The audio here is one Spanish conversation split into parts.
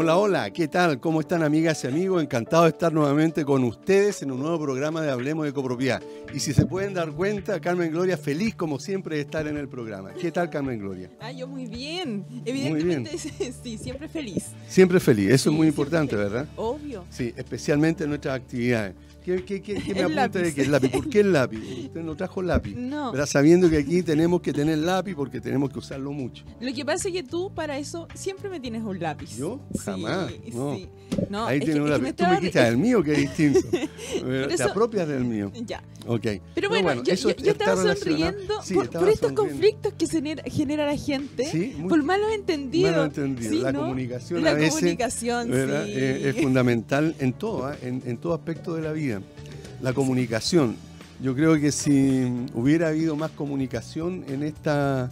Hola, hola, ¿qué tal? ¿Cómo están amigas y amigos? Encantado de estar nuevamente con ustedes en un nuevo programa de Hablemos de Copropiedad. Y si se pueden dar cuenta, Carmen Gloria feliz como siempre de estar en el programa. ¿Qué tal Carmen Gloria? Ah, yo muy bien. Evidentemente, sí, siempre feliz. Siempre feliz, eso es muy importante, ¿verdad? Obvio. Sí, especialmente en nuestras actividades. ¿Qué, qué, qué, me apunta de qué el lápiz? ¿Por qué el lápiz? Usted no trajo lápiz. No. Sabiendo que aquí tenemos que tener lápiz porque tenemos que usarlo mucho. Lo que pasa es que tú para eso siempre me tienes un lápiz. ¿Yo? Jamás. no. Sí. no. Ahí tienes un lápiz. Tú me quitas el mío, que es distinto. Te apropias del mío. Ya. Ok. Pero bueno, yo, estaba sonriendo por, estos conflictos que genera, la gente, ¿Sí? por malos entendidos. Malos entendidos. la comunicación la a veces, comunicación, es, fundamental en todo, ¿ah? en, en todo aspecto de la vida la comunicación. Yo creo que si hubiera habido más comunicación en esta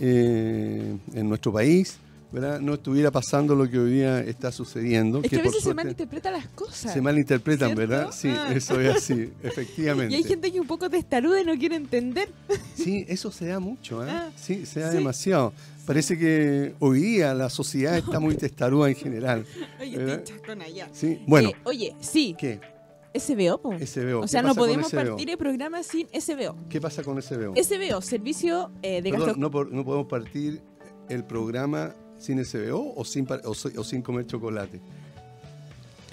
eh, en nuestro país, ¿verdad? no estuviera pasando lo que hoy día está sucediendo. Es que, a veces se malinterpretan las cosas. Se malinterpretan, ¿verdad? Sí, ah. eso es así, efectivamente. Y hay gente que un poco testaruda y no quiere entender. Sí, eso se da mucho, ¿eh? Ah, sí, se da demasiado. Parece que hoy día la sociedad está muy testaruda en general. Oye, con allá. Sí, bueno. Eh, oye, sí. ¿Qué? SBO, po. SBO. O sea, no podemos partir el programa sin SBO. ¿Qué pasa con SBO? SBO, Servicio eh, de Perdón, no, no, podemos partir el programa sin SBO o sin, o sin comer chocolate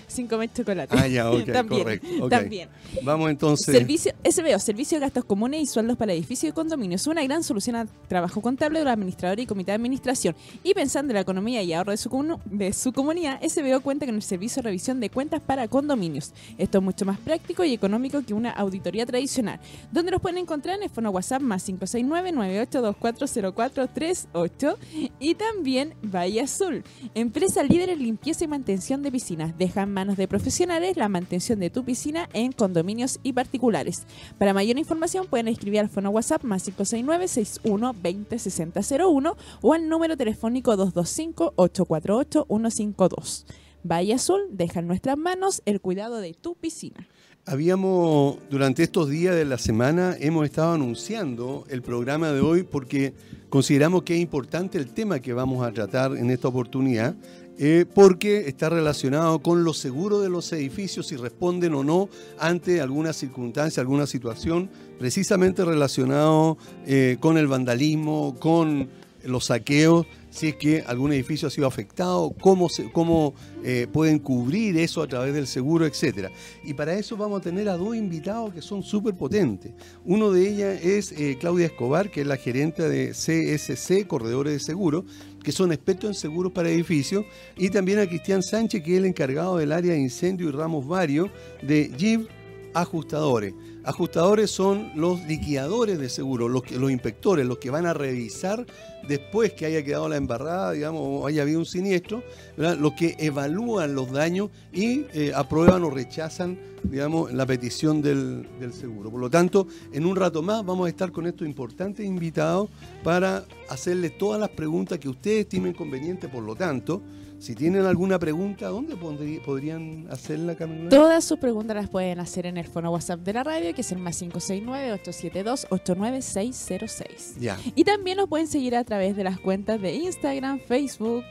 sin comer chocolate. Ah, ya, ok, también, correcto. También. Vamos entonces. Servicio, SBO, Servicio de Gastos Comunes y Sueldos para Edificios y Condominios. Una gran solución a trabajo contable de los administradores y comité de administración. Y pensando en la economía y ahorro de su, de su comunidad, SBO cuenta con el servicio de revisión de cuentas para condominios. Esto es mucho más práctico y económico que una auditoría tradicional. Donde los pueden encontrar en el fono WhatsApp más 569-98240438 y también Valle Azul, empresa líder en limpieza y mantención de piscinas. Dejan manos de profesionales la mantención de tu piscina en condominios y particulares. Para mayor información pueden escribir al fono WhatsApp más 569 61 20 6001 o al número telefónico 225 848 152. Valle Azul deja en nuestras manos el cuidado de tu piscina. Habíamos, durante estos días de la semana, hemos estado anunciando el programa de hoy porque consideramos que es importante el tema que vamos a tratar en esta oportunidad eh, porque está relacionado con los seguros de los edificios, si responden o no ante alguna circunstancia, alguna situación, precisamente relacionado eh, con el vandalismo, con los saqueos si es que algún edificio ha sido afectado, cómo, se, cómo eh, pueden cubrir eso a través del seguro, etc. Y para eso vamos a tener a dos invitados que son súper potentes. Uno de ellas es eh, Claudia Escobar, que es la gerente de CSC, Corredores de Seguro, que son expertos en seguros para edificios, y también a Cristian Sánchez, que es el encargado del área de incendio y ramos varios de GIV Ajustadores. Ajustadores son los liquidadores de seguro, los, los inspectores, los que van a revisar después que haya quedado la embarrada, digamos, o haya habido un siniestro, los que evalúan los daños y eh, aprueban o rechazan, digamos, la petición del, del, seguro. Por lo tanto, en un rato más vamos a estar con estos importantes invitados para hacerles todas las preguntas que ustedes estimen convenientes, por lo tanto, si tienen alguna pregunta, ¿dónde podrían hacerla, Camila? Todas sus preguntas las pueden hacer en el fono WhatsApp de la radio, que es el más 569-872-89606. Ya. Y también los pueden seguir a través de las cuentas de Instagram, Facebook,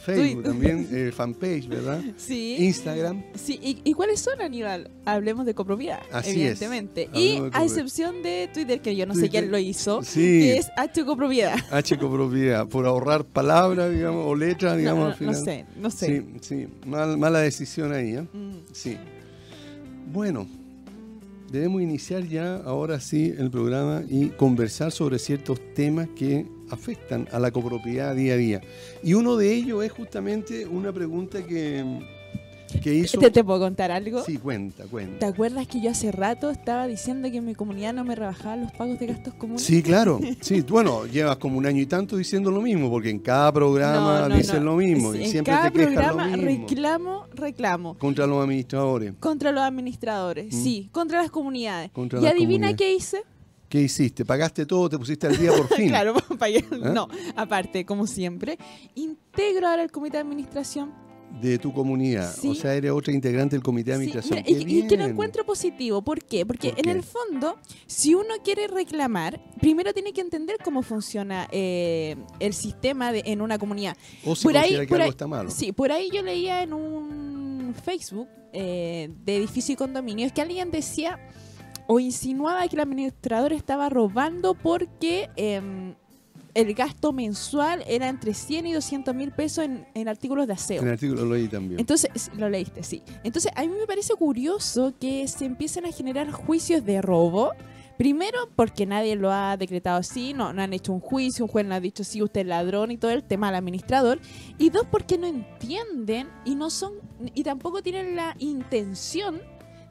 Facebook también, eh, fanpage, ¿verdad? Sí. Instagram. Sí, ¿Y, cuáles son, Aníbal? Hablemos de copropiedad, evidentemente. Y a excepción de Twitter, que yo no sé quién lo hizo, que es H copropiedad. H copropiedad, por ahorrar palabras, digamos, o letras, digamos, al final. No sé, no sé. Sí, sí, mala decisión ahí, ¿eh? Mm. Sí. Bueno, debemos iniciar ya, ahora sí, el programa y conversar sobre ciertos temas que afectan a la copropiedad día a día. Y uno de ellos es justamente una pregunta que, que hizo... ¿Te, ¿Te, puedo contar algo? Sí, cuenta, cuenta. ¿Te acuerdas que yo hace rato estaba diciendo que en mi comunidad no me rebajaban los pagos de gastos comunes? Sí, claro. Sí, bueno, llevas como un año y tanto diciendo lo mismo, porque en cada programa dicen lo mismo y siempre te quejas lo mismo. reclamo, reclamo. Contra los administradores. Contra los administradores, mm. sí. Contra las comunidades. y adivina qué hice. ¿Qué hiciste? ¿Pagaste todo? ¿Te pusiste al día por fin? claro, pagué. ¿Eh? No, aparte, como siempre, integro ahora el comité de administración de tu comunidad. Sí. O sea, eres otra integrante del comité de Sí, administración. mira, y, ¡Qué y que lo encuentro positivo. ¿Por qué? Porque ¿Por en el fondo, si uno quiere reclamar, primero tiene que entender cómo funciona eh, el sistema de- en una comunidad. O si por ahí- considera que por algo ahí- está malo. Sí, por ahí yo leía en un Facebook eh, de edificio y condominios que alguien decía o insinuaba que el administrador estaba robando porque em, el gasto mensual era entre 100 y 200 mil pesos en, en artículos de aseo. En el artículo lo leí también. Entonces, lo leíste, sí. Entonces, a mí me parece curioso que se empiecen a generar juicios de robo. Primero, porque nadie lo ha decretado así, no, no han hecho un juicio, un juez no ha dicho sí, usted es ladrón y todo el tema al administrador. Y dos, porque no entienden y no son, y tampoco tienen la intención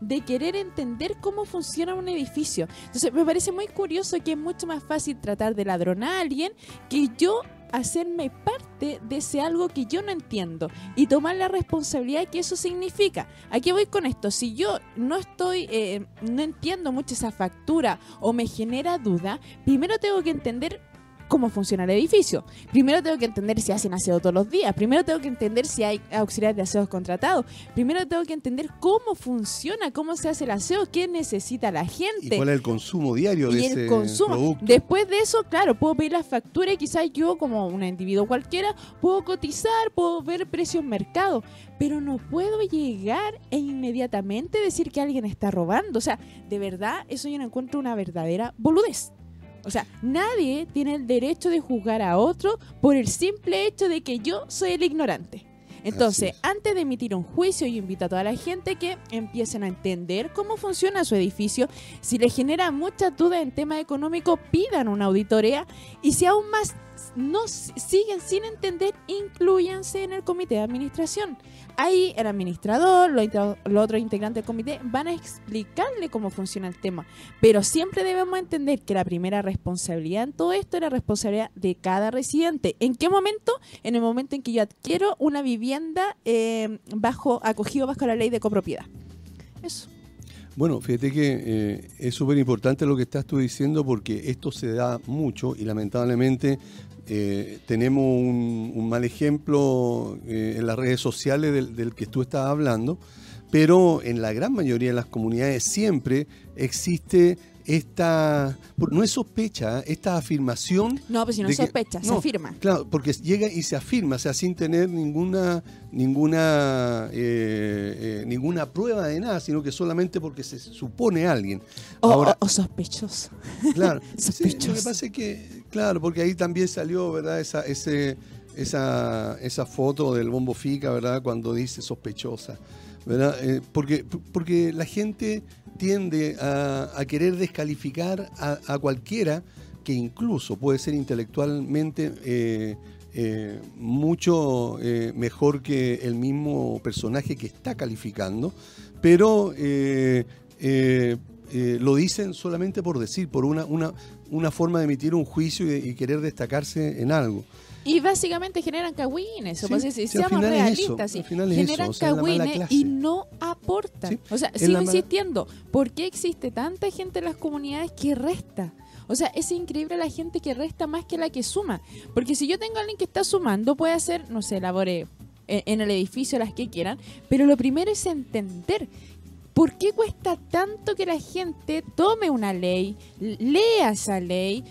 de querer entender cómo funciona un edificio. Entonces, me parece muy curioso que es mucho más fácil tratar de ladronar a alguien que yo hacerme parte de ese algo que yo no entiendo y tomar la responsabilidad que eso significa. ¿A qué voy con esto? Si yo no estoy, eh, no entiendo mucho esa factura o me genera duda, primero tengo que entender cómo funciona el edificio. Primero tengo que entender si hacen aseo todos los días. Primero tengo que entender si hay auxiliares de aseo contratados. Primero tengo que entender cómo funciona, cómo se hace el aseo, qué necesita la ¿Y gente cuál es el consumo diario de y ese consumo. producto? Después de eso, claro, puedo pedir la factura y quizás yo, como un individuo cualquiera, puedo cotizar, puedo ver precios mercado, pero no puedo llegar e inmediatamente decir que alguien está robando. O sea, de verdad, eso yo no encuentro una verdadera boludez. O sea, nadie tiene el derecho de juzgar a otro por el simple hecho de que yo soy el ignorante. Entonces, es. antes de emitir un juicio, yo invito a toda la gente que empiecen a entender cómo funciona su edificio. Si les genera muchas dudas en tema económico, pidan una auditoría. Y si aún más no siguen sin entender, incluyanse en el comité de administración. Ahí el administrador, los, otros integrantes del comité van a explicarle cómo funciona el tema. Pero siempre debemos entender que la primera responsabilidad en todo esto es la responsabilidad de cada residente. ¿En qué momento? En el momento en que yo adquiero una vivienda eh, bajo acogido bajo la ley de copropiedad. Eso. Bueno, fíjate que eh, es súper importante lo que estás tú diciendo porque esto se da mucho y lamentablemente eh, tenemos un, mal ejemplo eh, en las redes sociales del, que tú estás hablando, pero en la gran mayoría de las comunidades siempre existe esta, no es sospecha, ¿eh? esta afirmación No, pues si no que- sospecha, se no, afirma. Claro, porque llega y se afirma, o sea, sin tener ninguna ninguna eh, eh, ninguna prueba de nada, sino que solamente porque se supone alguien. O, Ahora, o- o sospechoso. claro, sí, lo que pasa es que, claro, porque ahí también salió, ¿verdad? Esa, ese, esa, esa foto del bombo fica, ¿verdad? Cuando dice sospechosa, ¿verdad? Eh, porque, porque la gente tiende a, a querer descalificar a, cualquiera que incluso puede ser intelectualmente eh, eh, mucho eh, mejor que el mismo personaje que está calificando, pero eh, eh, lo dicen solamente por decir, por una, una, una forma de emitir un juicio y querer destacarse en algo. Y básicamente generan cagüines, o pues, si- sí, seamos es realistas, sí. es generan o sea, cagüines y no aportan. O sea, sigo insistiendo, ¿por qué existe tanta gente en las comunidades que resta? O sea, es increíble la gente que resta más que la que suma. Porque si yo tengo a alguien que está sumando, puede hacer, no sé, labores en, en el edificio, las que quieran, pero lo primero es entender ¿Por qué cuesta tanto que la gente tome una ley, lea esa ley?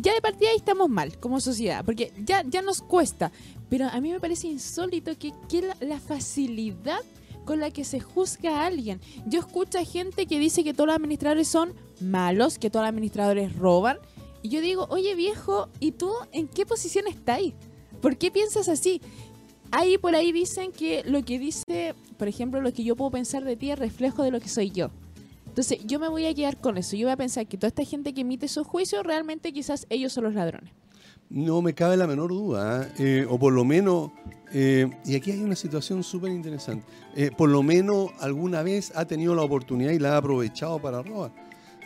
Ya de partida ahí estamos mal como sociedad, porque ya, ya nos cuesta. Pero a mí me parece insólito que, que la, la facilidad con la que se juzga a alguien. Yo escucho a gente que dice que todos los administradores son malos, que todos los administradores roban. Y yo digo, oye viejo, ¿y tú en qué posición estás? ¿Por qué piensas así? Ahí por ahí dicen que lo que dice, por ejemplo, lo que yo puedo pensar de ti es reflejo de lo que soy yo. Entonces yo me voy a quedar con eso. Yo voy a pensar que toda esta gente que emite esos juicios, realmente quizás ellos son los ladrones. No me cabe la menor duda, ¿eh? O por lo menos, eh, y aquí hay una situación súper interesante, eh, por lo menos alguna vez ha tenido la oportunidad y la ha aprovechado para robar.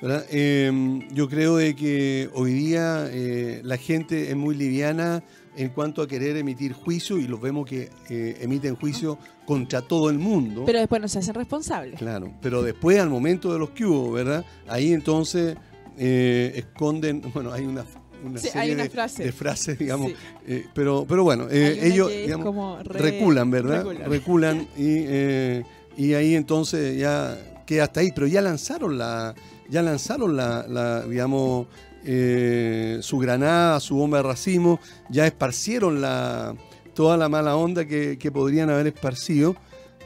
Eh, yo creo de que hoy día eh, la gente es muy liviana en cuanto a querer emitir juicio y los vemos que eh, emiten juicio contra todo el mundo. Pero después no se hacen responsables. Claro, pero después al momento de los que hubo, ¿verdad? Ahí entonces eh, esconden, bueno, hay una, una Sí, serie hay una de, frase. de frases, digamos. Sí. eh, pero, pero bueno, ellos que es digamos, como re- reculan, ¿verdad? reculan. Reculan y, y ahí entonces ya queda hasta ahí. Pero ya lanzaron la, ya lanzaron la, la, digamos, eh, su granada, su bomba de racimo, ya esparcieron la, toda la mala onda que, que podrían haber esparcido.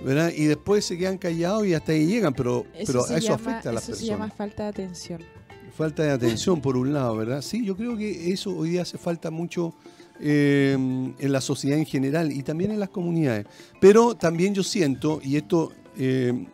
¿verdad? Y después se quedan callados y hasta ahí llegan, pero eso, pero se eso llama- afecta a las eso se personas. llama falta de atención. Falta de atención, por un lado, ¿verdad? Sí, yo creo que eso hoy día hace falta mucho eh, en la sociedad en general y también en las comunidades. Pero también yo siento, y esto eh,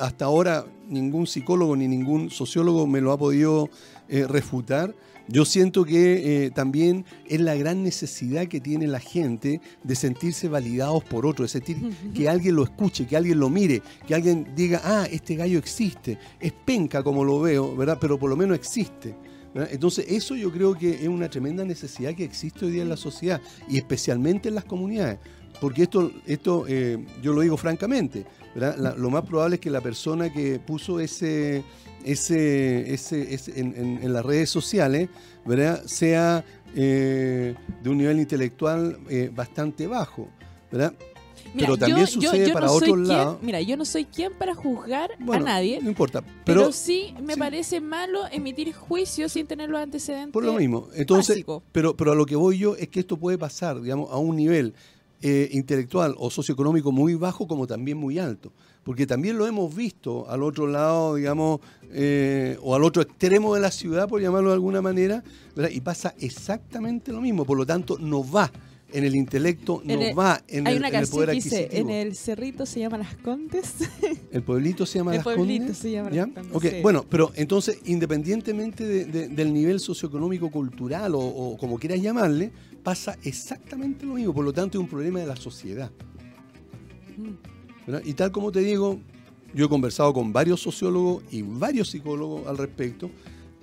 hasta ahora ningún psicólogo ni ningún sociólogo me lo ha podido eh, refutar, yo siento que eh, también es la gran necesidad que tiene la gente de sentirse validados por otro, de sentir que alguien lo escuche, que alguien lo mire, que alguien diga, ah, este gallo existe, es penca como lo veo, ¿verdad? Pero por lo menos existe. ¿verdad? Entonces eso yo creo que es una tremenda necesidad que existe hoy día en la sociedad y especialmente en las comunidades. Porque esto, esto eh, yo lo digo francamente, ¿verdad? La- lo más probable es que la persona que puso ese, ese, ese, ese- en, en- en las redes sociales, ¿verdad? Sea eh, de un nivel intelectual eh, bastante bajo, ¿verdad? Pero también sucede para no quien- lados. Mira, yo no soy quien para juzgar Bueno, a nadie, No importa, pero, pero, sí me sí. parece malo emitir juicios sin tener los antecedentes. por lo mismo. Entonces, básico. pero, pero a lo que voy yo es que esto puede pasar, digamos, a un nivel eh, intelectual o socioeconómico muy bajo como también muy alto. Porque también lo hemos visto al otro lado, digamos, eh, o al otro extremo de la ciudad, por llamarlo de alguna manera, ¿verdad? y pasa exactamente lo mismo. Por lo tanto, no va en el intelecto, no En el- va en Hay el, una en el canción poder que dice, adquisitivo. en el cerrito se llama Las Condes. ¿El pueblito se llama El Las pueblito Condes? se llama Las ¿Ya? Condes, sí. Bueno, pero entonces, independientemente de- de- del nivel socioeconómico, cultural o, o como quieras llamarle, pasa exactamente lo mismo. Por lo tanto, es un problema de la sociedad. Y tal como te digo, yo he conversado con varios sociólogos y varios psicólogos al respecto.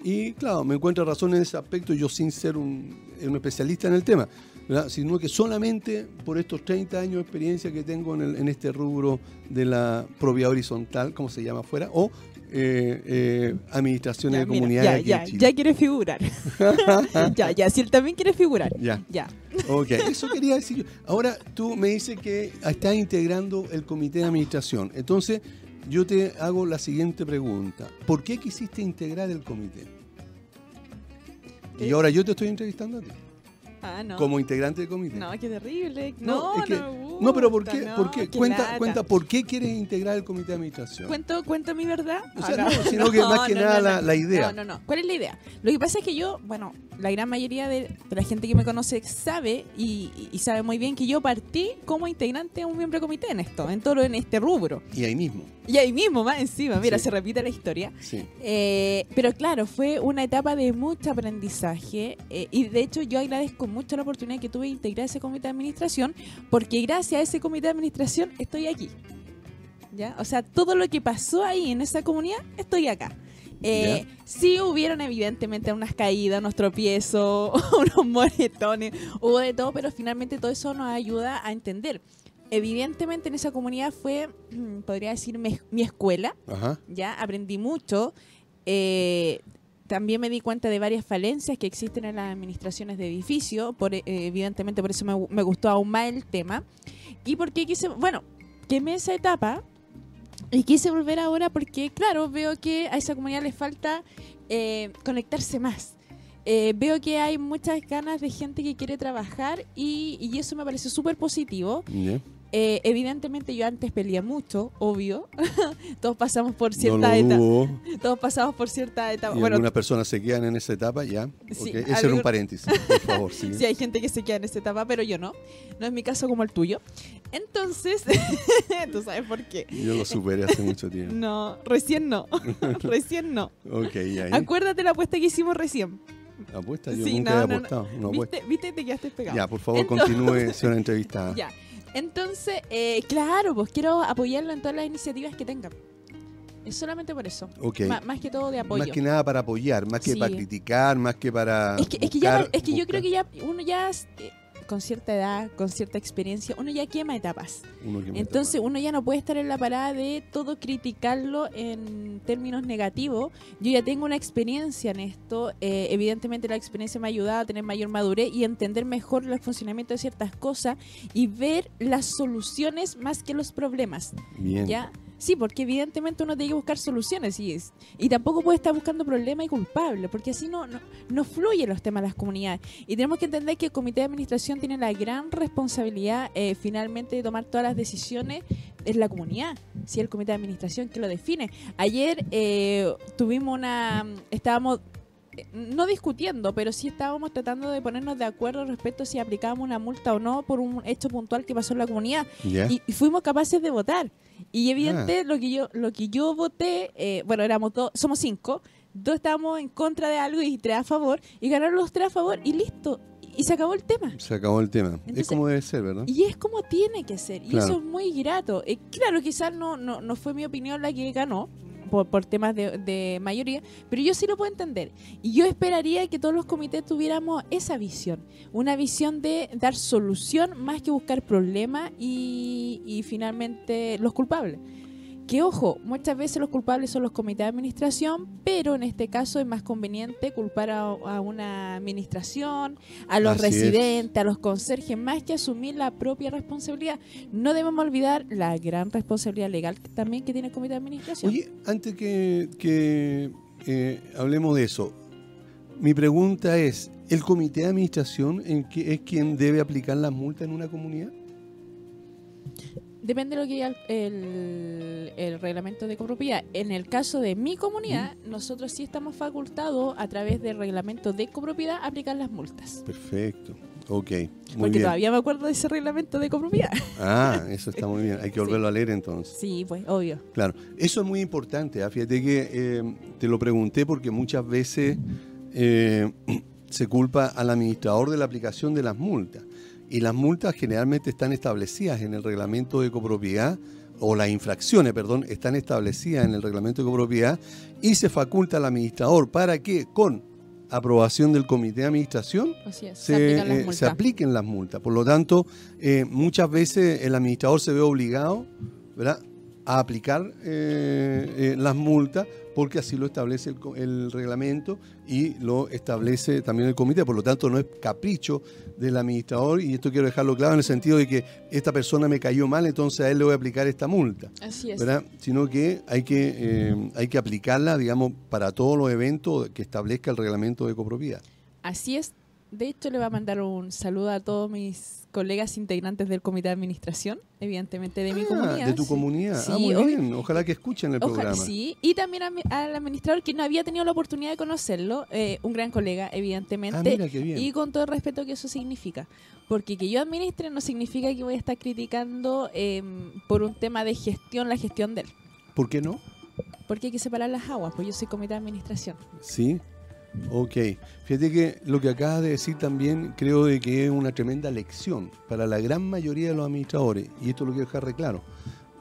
Y claro, me encuentro razón en ese aspecto, yo sin ser un, especialista en el tema, sino que solamente por estos 30 años de experiencia que tengo en, en este rubro de la propiedad horizontal, como se llama afuera, o eh, eh, administraciones Ya, de comunidades ya, aquí ya, en Chile. ya quiere figurar. ya, ya, si él también quiere figurar. Ya. Ya. Ok, eso quería decir yo. Ahora tú me dices que estás integrando el comité de administración. Entonces, yo te hago la siguiente pregunta. ¿Por qué quisiste integrar el comité? Y Eh. ahora yo te estoy entrevistando a ti, Ah, no. como integrante del comité. No, qué terrible. No, No, es que- no, me No, pero ¿por qué? no, ¿Por qué? qué Cuenta, lata. cuenta, ¿por qué quieres integrar el comité de administración? ¿Cuento, cuento mi verdad? O sea, Acá. no, sino que más que nada la- la idea. No, no, no. ¿Cuál es la idea? Lo que pasa es que yo, bueno, la gran mayoría de, la gente que me conoce sabe y, y sabe muy bien que yo partí como integrante de un miembro de comité en esto, en todo en este rubro. Y ahí mismo. Y ahí mismo, más encima, mira, Sí. se repite la historia. Sí. Eh, pero claro, fue una etapa de mucho aprendizaje eh, y de hecho yo agradezco mucho la oportunidad que tuve de integrar ese comité de administración porque gracias a ese comité de administración estoy aquí. ¿Ya? O sea, todo lo que pasó ahí en esa comunidad, estoy acá. Eh, sí hubieron evidentemente unas caídas, unos tropiezos, unos moretones, hubo de todo, pero finalmente todo eso nos ayuda a entender. Evidentemente en esa comunidad fue, podría decir, mi- mi escuela, Ajá. ya aprendí mucho. Eh, también me di cuenta de varias falencias que existen en las administraciones de edificio. Por, eh, evidentemente, por eso me, gu- me gustó aún más el tema. Y porque quise, bueno, quemé esa etapa y quise volver ahora porque, claro, veo que a esa comunidad le falta eh, conectarse más. Eh, veo que hay muchas ganas de gente que quiere trabajar y, y eso me parece súper positivo. Ya. Eh, evidentemente yo antes peleé mucho, obvio. Todos pasamos por No cierta lo etapa. Todos pasamos por cierta etapa. Y Bueno, algunas personas se quedan en esa etapa, ya. Sí, Ok, Ese era un paréntesis, por favor. sigue. sí hay gente que se queda en esa etapa, pero yo no. No es mi caso como el tuyo. Entonces, tú sabes por qué. Yo lo superé hace mucho tiempo. No, recién no. recién no. Ok, y ahí. Acuérdate la apuesta que hicimos recién. Apuesta, yo Sí, nunca no, he no, no. apostado. No. ¿Viste? ¿Viste? Te quedaste pegado. Ya, por favor, Entonces- continúe, señora entrevistada. Ya. Entonces, eh, claro, pues quiero apoyarlo en todas las iniciativas que tengan. Es solamente por eso. Más que todo de apoyo. Más que nada para apoyar, más que Sí. para criticar, más que para. Es que, es que, ya, es que yo creo que ya uno ya eh, con cierta edad, con cierta experiencia, uno ya quema etapas. Uno Entonces uno ya no puede estar en la parada de todo criticarlo en términos negativos. Yo ya tengo una experiencia en esto. eh, evidentemente la experiencia me ha ayudado a tener mayor madurez y entender mejor el funcionamiento de ciertas cosas y ver las soluciones más que los problemas. Bien. ¿Ya? Sí, porque evidentemente uno tiene que buscar soluciones y, es- y tampoco puede estar buscando problemas y culpables, porque así no, no, no fluyen los temas de las comunidades. Y tenemos que entender que el comité de administración tiene la gran responsabilidad eh, finalmente de tomar todas las decisiones en la comunidad, si es el comité de administración que lo define. Ayer eh, tuvimos una, estábamos no discutiendo, pero sí estábamos tratando de ponernos de acuerdo respecto a si aplicábamos una multa o no por un hecho puntual que pasó en la comunidad y fuimos capaces de votar. Y evidente Ah. lo que yo lo que yo voté, eh, bueno, éramos dos, somos cinco, dos estábamos en contra de algo y tres a favor, y ganaron los tres a favor y listo. Y se acabó el tema. Se acabó el tema. es como debe ser, ¿verdad? Y es como tiene que ser. Y eso es muy grato. Eh, claro, quizás no, no, no fue mi opinión la que ganó. Por, temas de, de mayoría, pero yo sí lo puedo entender. Y yo esperaría que todos los comités tuviéramos esa visión, una visión de dar solución más que buscar problemas y, y finalmente los culpables. Que ojo, muchas veces los culpables son los comités de administración, pero en este caso es más conveniente culpar a, a una administración, a los Así es. residentes, a los conserjes, más que asumir la propia responsabilidad. No debemos olvidar la gran responsabilidad legal que- también que tiene el comité de administración. Oye, antes que, que, eh, hablemos de eso, mi pregunta es, ¿el comité de administración en que- es quien debe aplicar las multas en una comunidad? Depende de lo que diga el, reglamento de copropiedad. En el caso de mi comunidad, nosotros sí estamos facultados a través del reglamento de copropiedad a aplicar las multas. Perfecto. Ok, muy Porque bien. todavía me acuerdo de ese reglamento de copropiedad. Ah, eso está muy bien. Hay que volverlo a leer entonces. Sí, pues, obvio. Claro, eso es muy importante. ¿ah? Fíjate que eh, te lo pregunté porque muchas veces eh, se culpa al administrador de la aplicación de las multas. Y las multas generalmente están establecidas en el reglamento de copropiedad, o las infracciones, perdón, están establecidas en el reglamento de copropiedad y se faculta al administrador para que con aprobación del comité de administración es. Se, se, aplican eh, se apliquen las multas. Por lo tanto, eh, muchas veces el administrador se ve obligado ¿verdad? A aplicar eh, eh, las multas porque así lo establece el, el reglamento y lo establece también el comité. Por lo tanto, no es capricho del administrador y esto quiero dejarlo claro en el sentido de que esta persona me cayó mal, entonces a él le voy a aplicar esta multa. Así es. ¿verdad? Sino que hay que, eh, hay que aplicarla, digamos, para todos los eventos que establezca el reglamento de copropiedad. Así es. De hecho, le voy a mandar un saludo a todos mis colegas integrantes del comité de administración, evidentemente de mi Ah, comunidad. De tu sí. comunidad. ah, Sí, muy obvio. bien. Ojalá que escuchen el Ojalá, programa. sí. Y también a mi- al administrador que no había tenido la oportunidad de conocerlo, eh, un gran colega, evidentemente. Ah, mira qué bien. Y con todo el respeto que eso significa. Porque que yo administre no significa que voy a estar criticando eh, por un tema de gestión, la gestión de él. ¿Por qué no? Porque hay que separar las aguas, pues yo soy comité de administración. Sí. Ok. Fíjate que lo que acabas de decir también creo de que es una tremenda lección para la gran mayoría de los administradores. Y esto lo quiero dejar re claro.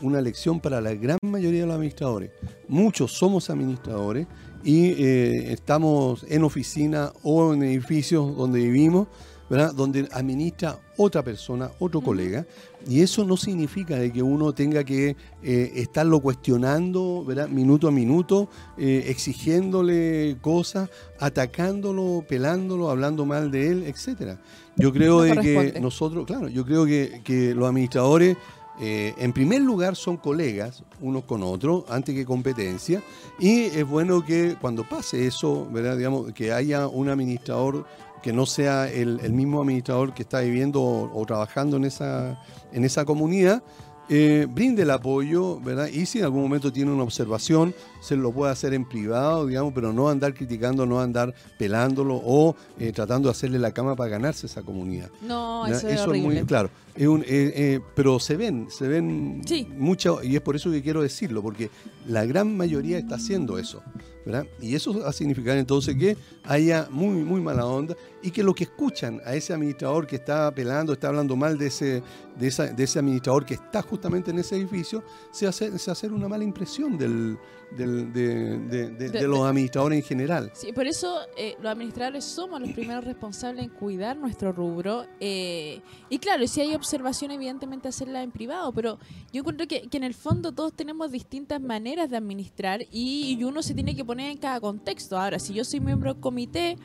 Una lección para la gran mayoría de los administradores. Muchos somos administradores y eh, estamos en oficina o en edificios donde vivimos, ¿verdad? Donde administra otra persona, otro colega. Y eso no significa de que uno tenga que eh, estarlo cuestionando, ¿verdad? Minuto a minuto, eh, exigiéndole cosas, atacándolo, pelándolo, hablando mal de él, etcétera. Yo creo No de que nosotros, claro, yo creo que, que los administradores, eh, en primer lugar, son colegas unos con otros, antes que competencia, y es bueno que cuando pase eso, ¿verdad? Digamos, que haya un administrador que no sea el, el mismo administrador que está viviendo o, o trabajando en esa, en esa comunidad, eh, brinde el apoyo, ¿verdad? Y si en algún momento tiene una observación, se lo puede hacer en privado, digamos, pero no andar criticando, no andar pelándolo o eh, tratando de hacerle la cama para ganarse esa comunidad. No, eso es horrible. muy claro. Es un, eh, eh, pero se ven, se ven Sí. mucho, y es por eso que quiero decirlo, porque la gran mayoría está haciendo eso. ¿verdad? Y eso va a significar entonces que haya muy, muy mala onda y que los que escuchan a ese administrador que está apelando, está hablando mal de ese, de esa- de ese administrador que está justamente en ese edificio, se hace, se hace una mala impresión del, del- de, de- de- de los administradores en general. Sí, por eso eh, los administradores somos los primeros responsables en cuidar nuestro rubro. eh, y claro, si hay observación, evidentemente hacerla en privado, pero yo encuentro que, que en el fondo todos tenemos distintas maneras de administrar y, y uno se tiene que poner en cada contexto. Ahora, si yo soy miembro del comité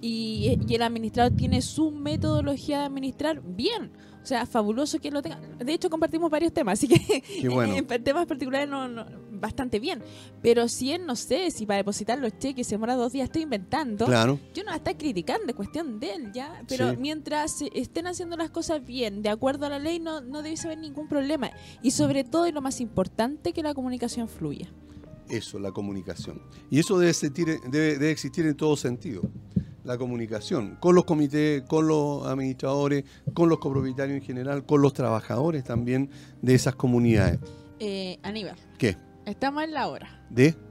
y, y el administrador tiene su metodología de administrar, bien. O sea, fabuloso que lo tenga. De hecho, compartimos varios temas, así que bueno. en temas particulares no, no- bastante bien. Pero si él, no sé, si para depositar los cheques se demora dos días, estoy inventando. Claro. Yo no la estoy criticando, es cuestión de él, ¿ya? Pero Sí. mientras estén haciendo las cosas bien, de acuerdo a la ley, no, no debe haber ningún problema. Y sobre todo, y lo más importante, que la comunicación fluya. Eso, la comunicación. Y eso debe existir, debe, debe existir en todo sentido. La comunicación con los comités, con los administradores, con los copropietarios en general, con los trabajadores también de esas comunidades. Eh, Aníbal, ¿Qué? Estamos en la hora. ¿De?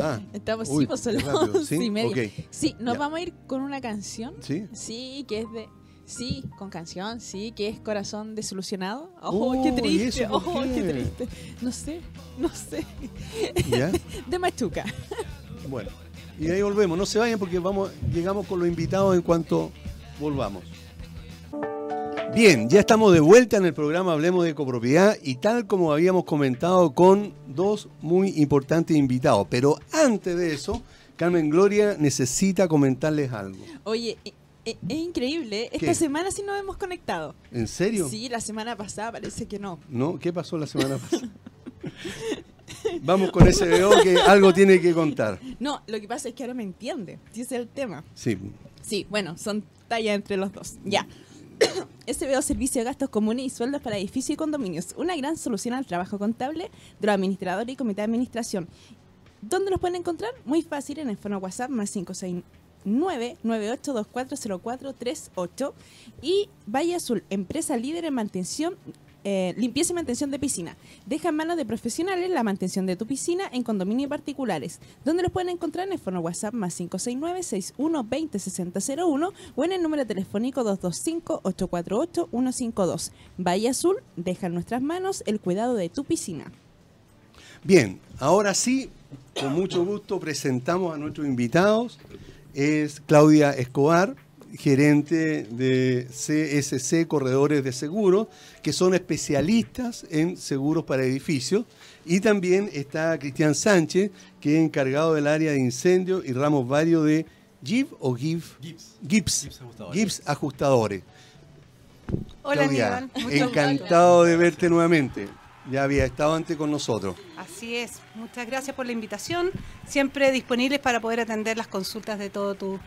Ah, Estamos, uy, sí, pues son qué las rápido, once ¿sí? y media. Ok, Sí, nos Ya. vamos a ir con una canción. ¿sí? Sí, que es de. Sí, con canción, sí, que es Corazón Desilusionado. ¡Oh, qué Oh, ¿y triste! eso ¡Oh, qué qué? triste! No sé, no sé. ¿Ya? De Machuca. Bueno, y ahí volvemos. No se vayan porque vamos, llegamos con los invitados en cuanto volvamos. Bien, ya estamos de vuelta en el programa Hablemos de Copropiedad y tal como habíamos comentado con dos muy importantes invitados. Pero antes de eso, Carmen Gloria necesita comentarles algo. Oye, e- e- es increíble. Esta ¿Qué? semana sí nos hemos conectado. ¿En serio? Sí, la semana pasada parece que no. ¿No? ¿Qué pasó la semana pasada? Vamos con ese veo que algo tiene que contar. No, lo que pasa es que ahora me entiende. Ese es el tema. Sí, Sí, bueno, son tallas entre los dos. Ya. SBO Servicio de Gastos Comunes y Sueldos para Edificios y Condominios. Una gran solución al trabajo contable de los administradores y comité de administración. ¿Dónde los pueden encontrar? Muy fácil en el fono WhatsApp más 569-98240438 y Valle Azul, empresa líder en mantención, eh, limpieza y mantención de piscina. Deja en manos de profesionales la mantención de tu piscina en condominios particulares. ¿Dónde los pueden encontrar? En el fono WhatsApp más 569-6120-6001 o en el número telefónico 225-848-152. Valle Azul, deja en nuestras manos el cuidado de tu piscina. Bien, ahora sí, con mucho gusto presentamos a nuestros invitados. Es Claudia Escobar, gerente de CSC Corredores de Seguros, que son especialistas en seguros para edificios. Y también está Cristian Sánchez, que es encargado del área de incendio y ramos varios de GIF o GIF. Gibbs. GIPS. Gibbs ajustadores. GIPS ajustadores. Hola Claudia, encantado de verte nuevamente. Ya había estado antes con nosotros. Así es, muchas gracias por la invitación. Siempre disponibles para poder atender las consultas de todos tus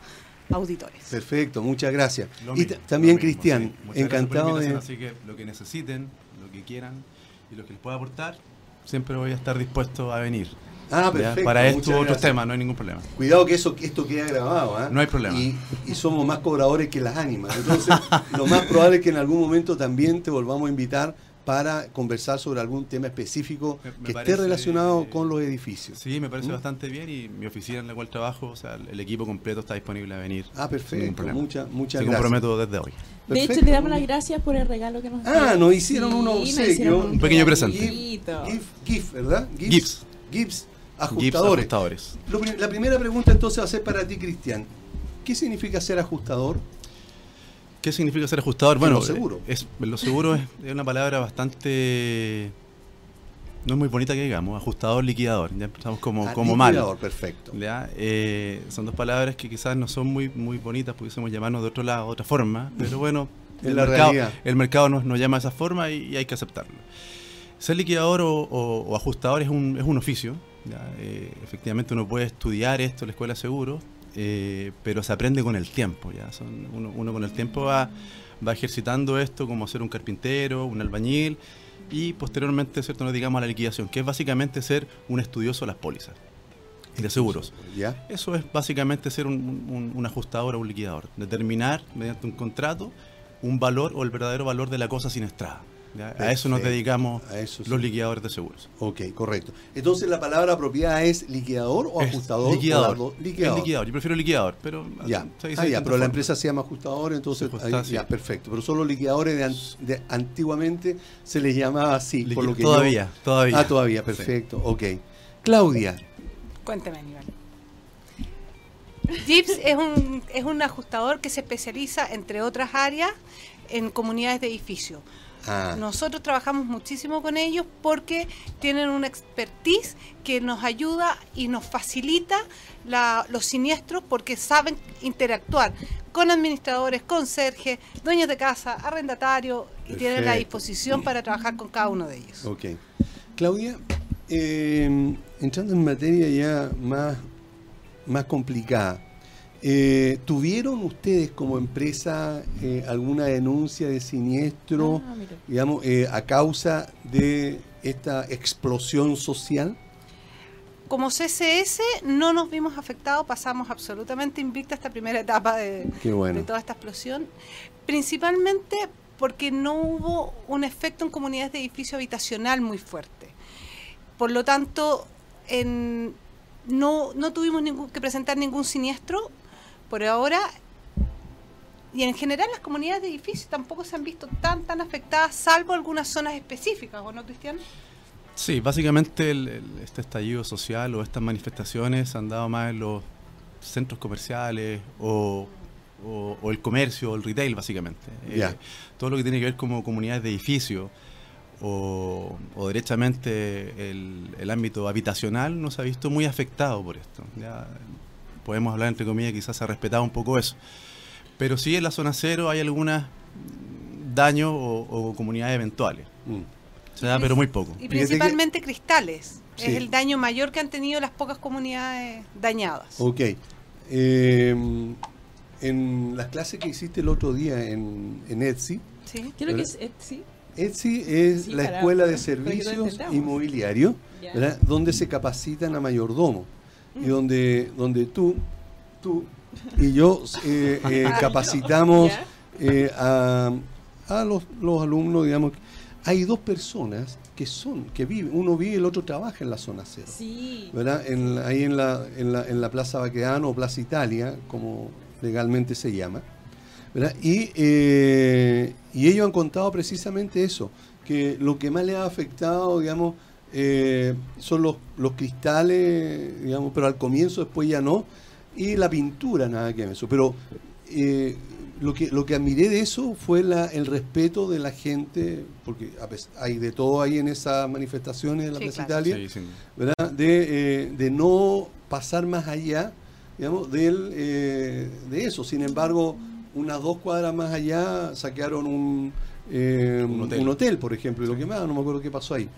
auditores. Perfecto, muchas gracias. Lo y mismo, también Cristian, sí. Encantado de... Así que lo que necesiten, lo que quieran y lo que les pueda aportar, siempre voy a estar dispuesto a venir. Ah, ¿ya? perfecto. Para esto u otros temas, no hay ningún problema. Cuidado que eso, que esto queda grabado, ¿ah? No hay problema. Y, y somos más cobradores que las ánimas. Entonces, lo más probable es que en algún momento también te volvamos a invitar para conversar sobre algún tema específico Me- me que parece, esté relacionado eh, con los edificios. Sí, me parece ¿Mm? bastante bien y mi oficina en la cual trabajo, o sea, el equipo completo está disponible a venir. Ah, perfecto. Muchas, muchas gracias. comprometo desde hoy. De hecho, le damos las gracias por el regalo que nos Ah, nos hicieron un nos obsequio. hicieron Un pequeño presente. GIF, GIF, ¿verdad? Gibbs. GIFs, Gibbs ajustadores. ajustadores. La primera pregunta entonces va a ser para ti, Cristian. ¿Qué significa ser ajustador? ¿Qué significa ser ajustador? En Bueno, lo seguro. Es, lo seguro es, es una palabra bastante. No es muy bonita que digamos, ajustador, liquidador. Ya empezamos como, Ah, como mal. liquidador, perfecto. ¿ya? Eh, son dos palabras que quizás no son muy, muy bonitas, pudiésemos llamarnos de otro lado, de otra forma, pero bueno, el la mercado, realidad. el mercado nos, nos llama de esa forma y, y hay que aceptarlo. Ser liquidador o, o- o ajustador es un, es un oficio. ¿ya? Eh, efectivamente uno puede estudiar esto en la escuela de seguros, eh, pero se aprende con el tiempo. ¿ya? Son, uno, uno con el tiempo va, va ejercitando esto como ser un carpintero, un albañil y posteriormente cierto nos digamos a la liquidación, que es básicamente ser un estudioso de las pólizas y de seguros. ¿Ya? Eso es básicamente ser un, un- un ajustador o un liquidador, determinar mediante un contrato un valor o el verdadero valor de la cosa siniestrada. A eso nos dedicamos los liquidadores de seguros. Ok, correcto. Entonces, ¿la palabra apropiada es liquidador o ajustador? Liquidador. liquidador. Yo prefiero liquidador, pero... Ya, ah, ya pero la empresa se llama ajustador, entonces... ya, perfecto. Pero solo liquidadores de, antiguamente se les llamaba así. por lo que todavía, todavía. Ah, todavía, perfecto. Ok. Claudia. Cuénteme, Aníbal. GIPS es un, es un ajustador que se especializa, entre otras áreas, en comunidades de edificio. Ah. Nosotros trabajamos muchísimo con ellos porque tienen una expertise que nos ayuda y nos facilita los siniestros porque saben interactuar con administradores, con conserjes, dueños de casa, arrendatarios y tienen la disposición para trabajar con cada uno de ellos. Ok. Claudia, eh, entrando en materia ya más, más complicada, eh, ¿Tuvieron ustedes como empresa eh, alguna denuncia de siniestro, ah, digamos, eh, a causa de esta explosión social? Como CCS no nos vimos afectados, pasamos absolutamente invicta esta primera etapa de, de toda esta explosión, principalmente porque no hubo un efecto en comunidades de edificio habitacional muy fuerte. Por lo tanto, no, no tuvimos ningún, que presentar ningún siniestro, por ahora, y en general las comunidades de edificios tampoco se han visto tan tan afectadas, salvo algunas zonas específicas, ¿o no, Cristian? Sí, básicamente este estallido social o estas manifestaciones han dado más en los centros comerciales o, el comercio o el retail, básicamente. Eh, todo lo que tiene que ver como comunidades de edificios o, o, derechamente el, el, ámbito habitacional no se ha visto muy afectado por esto. Ya podemos hablar entre comillas, quizás se ha respetado un poco eso. Pero sí en la zona cero hay algunos daños o, comunidades eventuales. Mm. Se da, pero muy poco. Y principalmente cristales. Es el daño mayor que han tenido las pocas comunidades dañadas. Ok. Em, en las clases que hiciste el otro día en, en Etsy. ¿Sí? ¿Qué es lo que es Etsy? Etsy es la Escuela de Servicios Inmobiliarios, donde se capacitan a mayordomo y donde, donde tú, tú y yo eh, eh, capacitamos eh, a, a los, los, alumnos, digamos. Hay dos personas que son, que viven, uno vive y el otro trabaja en la zona cero. Sí. ¿verdad? ahí en la, en, la, en la Plaza Baquedano o Plaza Italia, como legalmente se llama. ¿verdad? Y, y ellos han contado precisamente eso, que lo que más les ha afectado, digamos, eh, son los, los cristales, digamos, pero al comienzo después ya no, y la pintura, nada que ver eso. Pero eh, lo, que, lo que admiré de eso fue la, el respeto de la gente, porque hay de todo ahí en esas manifestaciones de la Plaza Italia, ¿verdad? De, eh, de no pasar más allá, digamos, del, de eso. Sin embargo, unas dos cuadras más allá saquearon un, un, hotel. un, hotel. por ejemplo, y lo que más, no me acuerdo qué pasó ahí.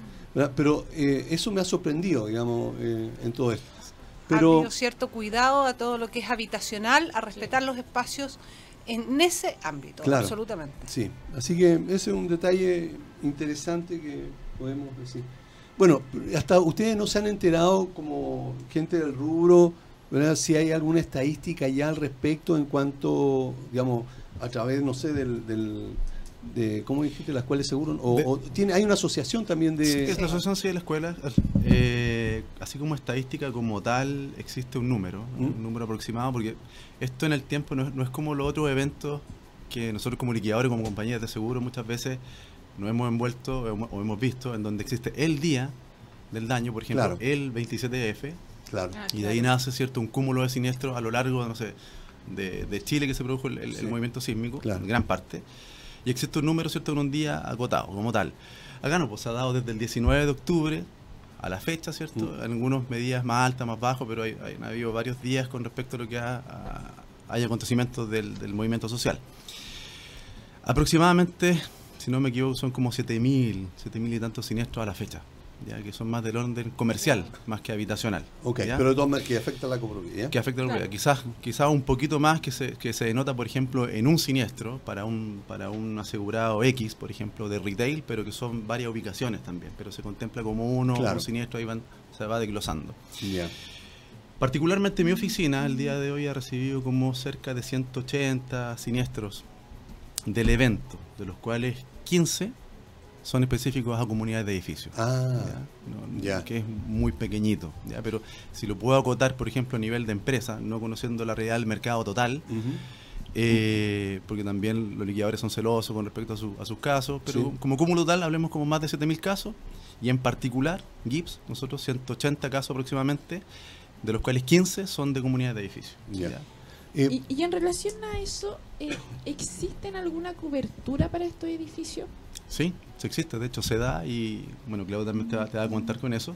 Pero eh, eso me ha sorprendido, digamos, eh, en todo esto. Pero, ha habido cierto cuidado a todo lo que es habitacional, a respetar los espacios en ese ámbito, absolutamente. Sí, así que ese es un detalle interesante que podemos decir. Bueno, hasta ustedes no se han enterado como gente del rubro, ¿verdad? si hay alguna estadística ya al respecto en cuanto, digamos, a través, no sé, del de ¿cómo dijiste? La escuela de seguro. O, tiene, hay una asociación también de. Sí, es la asociación sí, de la escuela. Eh, así como estadística como tal, existe un número, un ¿Mm? número aproximado, porque esto en el tiempo no es, no es como los otros eventos que nosotros como liquidadores, como compañías de seguro, muchas veces nos hemos envuelto o hemos visto en donde existe el día del daño, por ejemplo, el 27F. Claro. Ah, y de ahí nace cierto un cúmulo de siniestros a lo largo, no sé, de, Chile que se produjo el, movimiento sísmico, en gran parte y existe un número, ¿cierto?, en un día agotado, como tal. Acá no, pues se ha dado desde el 19 de octubre a la fecha, ¿cierto? Mm. Algunas medidas más altas, más bajas, pero hay, ha habido varios días con respecto a lo que hay acontecimientos del, del, movimiento social. Aproximadamente, si no me equivoco, son como 7.000, 7.000 y tantos siniestros a la fecha ya que son más del orden comercial más que habitacional. Ok, pero que afecta a la copropiedad. Que afecta a la copropiedad. Quizás, quizás un poquito más que se, que se denota, por ejemplo, en un siniestro para un, para un asegurado X, por ejemplo, de retail, pero que son varias ubicaciones también, pero se contempla como uno, un siniestro, ahí van, se va desglosando. Particularmente mi oficina, el día de hoy ha recibido como cerca de 180 siniestros del evento, de los cuales 15 son específicos a comunidades de edificios. Ah, ¿ya? Que es muy pequeñito, ¿ya? Pero si lo puedo acotar, por ejemplo, a nivel de empresa, no conociendo la realidad del mercado total, eh, porque también los liquidadores son celosos con respecto a, sus casos, pero como cúmulo total hablemos como más de 7.000 casos, y en particular, GIPS, nosotros 180 casos aproximadamente, de los cuales 15 son de comunidades de edificios. Eh, y, en relación a eso, eh, ¿existe alguna cobertura para estos edificios? Sí, sí existe, de hecho se da y bueno, Claudio también te va, a contar con eso,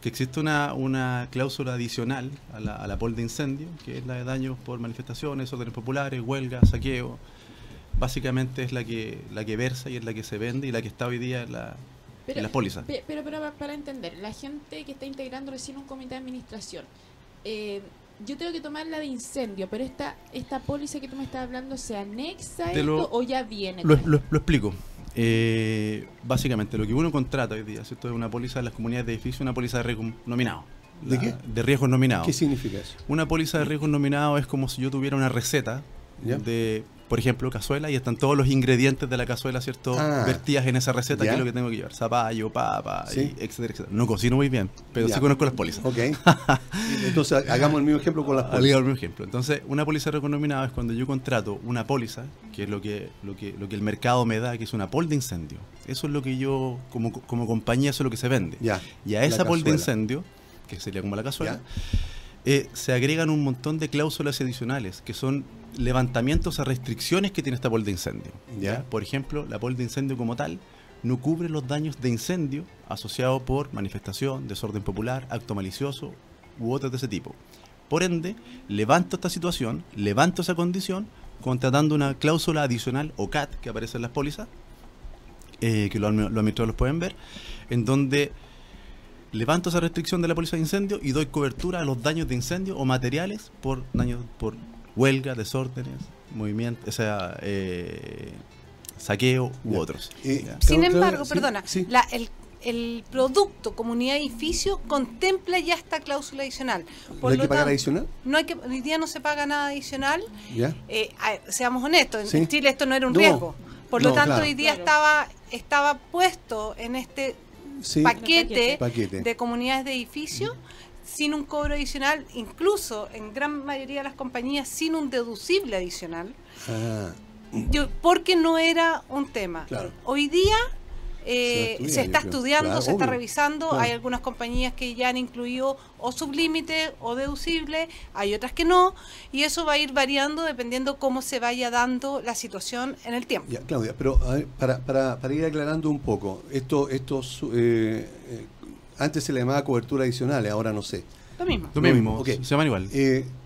que existe una, una cláusula adicional a la, a la POL de incendio, que es la de daños por manifestaciones, órdenes populares, huelga, saqueo. Básicamente es la que, la que versa y es la que se vende y la que está hoy día en la, pero, la póliza. Pero, pero, para entender, la gente que está integrando recién un comité de administración, eh, yo tengo que tomar la de incendio, pero esta esta póliza que tú me estás hablando, ¿se anexa esto o ya viene? Lo, lo, explico. Eh, básicamente, lo que uno contrata hoy día, esto es una póliza de las comunidades de edificios, una póliza de riesgo nominado. ¿De qué? De riesgo nominado. ¿Qué significa eso? Una póliza de riesgo nominado es como si yo tuviera una receta de por ejemplo, cazuela y están todos los ingredientes de la cazuela, ¿cierto? Ah. Vertidas en esa receta, que es lo que tengo que llevar. Zapallo, papa, etcétera, etcétera. No cocino muy bien, pero sí conozco las pólizas. Ok. Entonces, hagamos el mismo ejemplo con las pólizas. Hagamos el mismo ejemplo. Entonces, una póliza reconominada es cuando yo contrato una póliza, que es lo que, lo que, lo que el mercado me da, que es una pol de incendio. Eso es lo que yo, como, como compañía, eso es lo que se vende. Ya. Y a esa pol de incendio, que sería como la cazuela, eh, se agregan un montón de cláusulas adicionales, que son levantamientos a restricciones que tiene esta pol de incendio. ¿ya? Por ejemplo, la pol de incendio como tal no cubre los daños de incendio asociados por manifestación, desorden popular, acto malicioso u otros de ese tipo. Por ende, levanto esta situación, levanto esa condición, contratando una cláusula adicional o CAT que aparece en las pólizas, eh, que los, los administradores pueden ver, en donde levanto esa restricción de la póliza de incendio y doy cobertura a los daños de incendio o materiales por daños por huelga, desórdenes, movimiento, o sea, eh, saqueo u otros. Sin embargo, perdona, el, producto comunidad edificio contempla ya esta cláusula adicional. ¿No hay que pagar adicional? No hay que, hoy día no se paga nada adicional. Eh, seamos honestos, en Chile esto no era un riesgo. Por lo tanto, hoy día estaba estaba puesto en este paquete, de comunidades de edificio sin un cobro adicional, incluso en gran mayoría de las compañías sin un deducible adicional, ah. porque no era un tema. Hoy día eh, se, está estudiando, se está revisando. Hay algunas compañías que ya han incluido o sublímite o deducible, hay otras que no, y eso va a ir variando dependiendo cómo se vaya dando la situación en el tiempo. Claudia, pero para, para, para, ir aclarando un poco, esto, estos, eh, eh, antes se le llamaba cobertura adicional, ahora no sé. Lo mismo. Lo mismo, se llaman igual.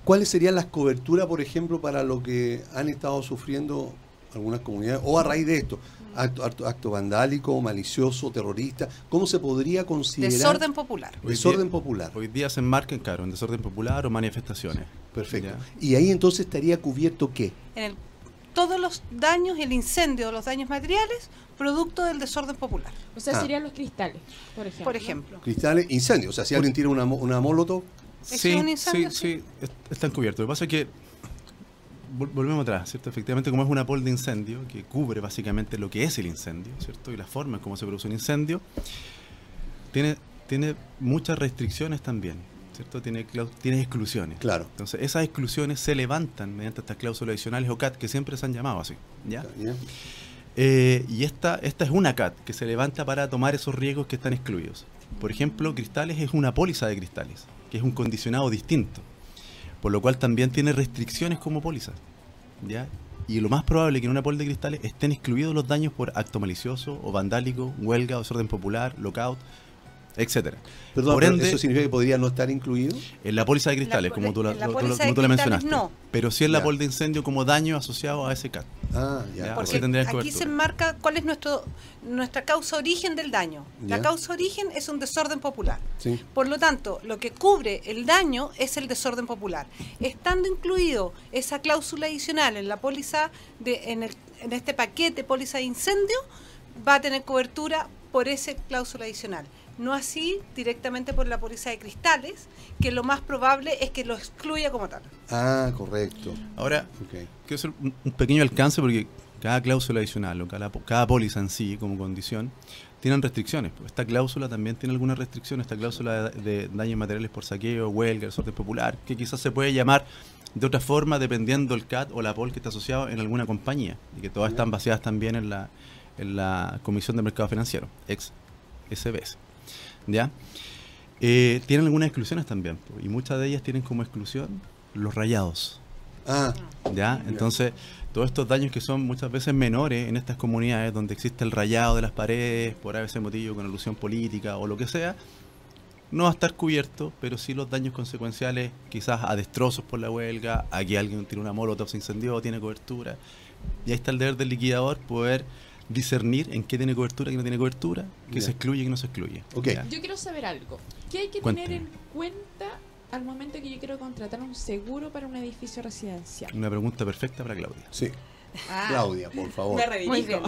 ¿Cuáles serían las coberturas, por ejemplo, para lo que han estado sufriendo algunas comunidades, o a raíz de esto? acto, acto, vandálico, malicioso, terrorista. ¿Cómo se podría considerar? Desorden popular. desorden popular. Hoy día se enmarca claro, en desorden popular o manifestaciones. Perfecto. ¿Y ahí entonces estaría cubierto qué? En todos los daños, el incendio, los daños materiales, producto del desorden popular. O sea, ah. serían los cristales, por ejemplo. Por ejemplo. Cristales, incendio. O sea, si alguien tira una, una molotov... Sí, un incendio, sí, sí, están cubiertos. Lo que pasa es que volvemos atrás, ¿cierto? Efectivamente, como es una pol de incendio que cubre básicamente lo que es el incendio, ¿cierto? Y la forma en cómo se produce un incendio, tiene, tiene muchas restricciones también, ¿cierto? Tiene, tiene exclusiones. Claro. Entonces, esas exclusiones se levantan mediante estas cláusulas adicionales o CAT, que siempre se han llamado así, ¿ya? Eh, y esta, esta es una CAT que se levanta para tomar esos riesgos que están excluidos. Por ejemplo, cristales es una póliza de cristales, que es un condicionado distinto por lo cual también tiene restricciones como póliza. ¿ya? Y lo más probable es que en una pol de cristales estén excluidos los daños por acto malicioso o vandálico, huelga, desorden popular, lockout, etcétera. Perdón, ¿eso significa que podría no estar incluido? En la póliza de cristales, como tú la, mencionaste. No. Pero sí en la pol de incendio como daño asociado a ese CAT. Ah, ya. Porque aquí se marca cuál es nuestro nuestra causa origen del daño. La causa origen es un desorden popular. Por lo tanto, lo que cubre el daño es el desorden popular. Estando incluido esa cláusula adicional en la póliza de en, el, en este paquete póliza de incendio, va a tener cobertura por esa cláusula adicional no así directamente por la póliza de cristales, que lo más probable es que lo excluya como tal. Ah, correcto. Ahora, quiero hacer un, pequeño alcance porque cada cláusula adicional o cada, cada póliza en sí como condición, tienen restricciones. Esta cláusula también tiene algunas restricciones, esta cláusula de, daños materiales por saqueo, huelga, desorden popular, que quizás se puede llamar de otra forma dependiendo el CAT o la POL que está asociado en alguna compañía, y que todas están basadas también en la, en la Comisión de Mercado Financiero, ex SBS. ¿Ya? Eh, tienen algunas exclusiones también, y muchas de ellas tienen como exclusión los rayados. Ah. ¿Ya? Entonces, todos estos daños que son muchas veces menores en estas comunidades donde existe el rayado de las paredes por ese motivo con alusión política o lo que sea, no va a estar cubierto, pero sí los daños consecuenciales, quizás a destrozos por la huelga, a que alguien tiene una molotov, se incendió, tiene cobertura. Y ahí está el deber del liquidador poder discernir en qué tiene cobertura, qué no tiene cobertura, qué se excluye y qué no se excluye. Yo quiero saber algo. ¿Qué hay que tener en cuenta al momento que yo quiero contratar un seguro para un edificio residencial? Una pregunta perfecta para Claudia. Sí. Ah. Claudia, por favor. Muy bien.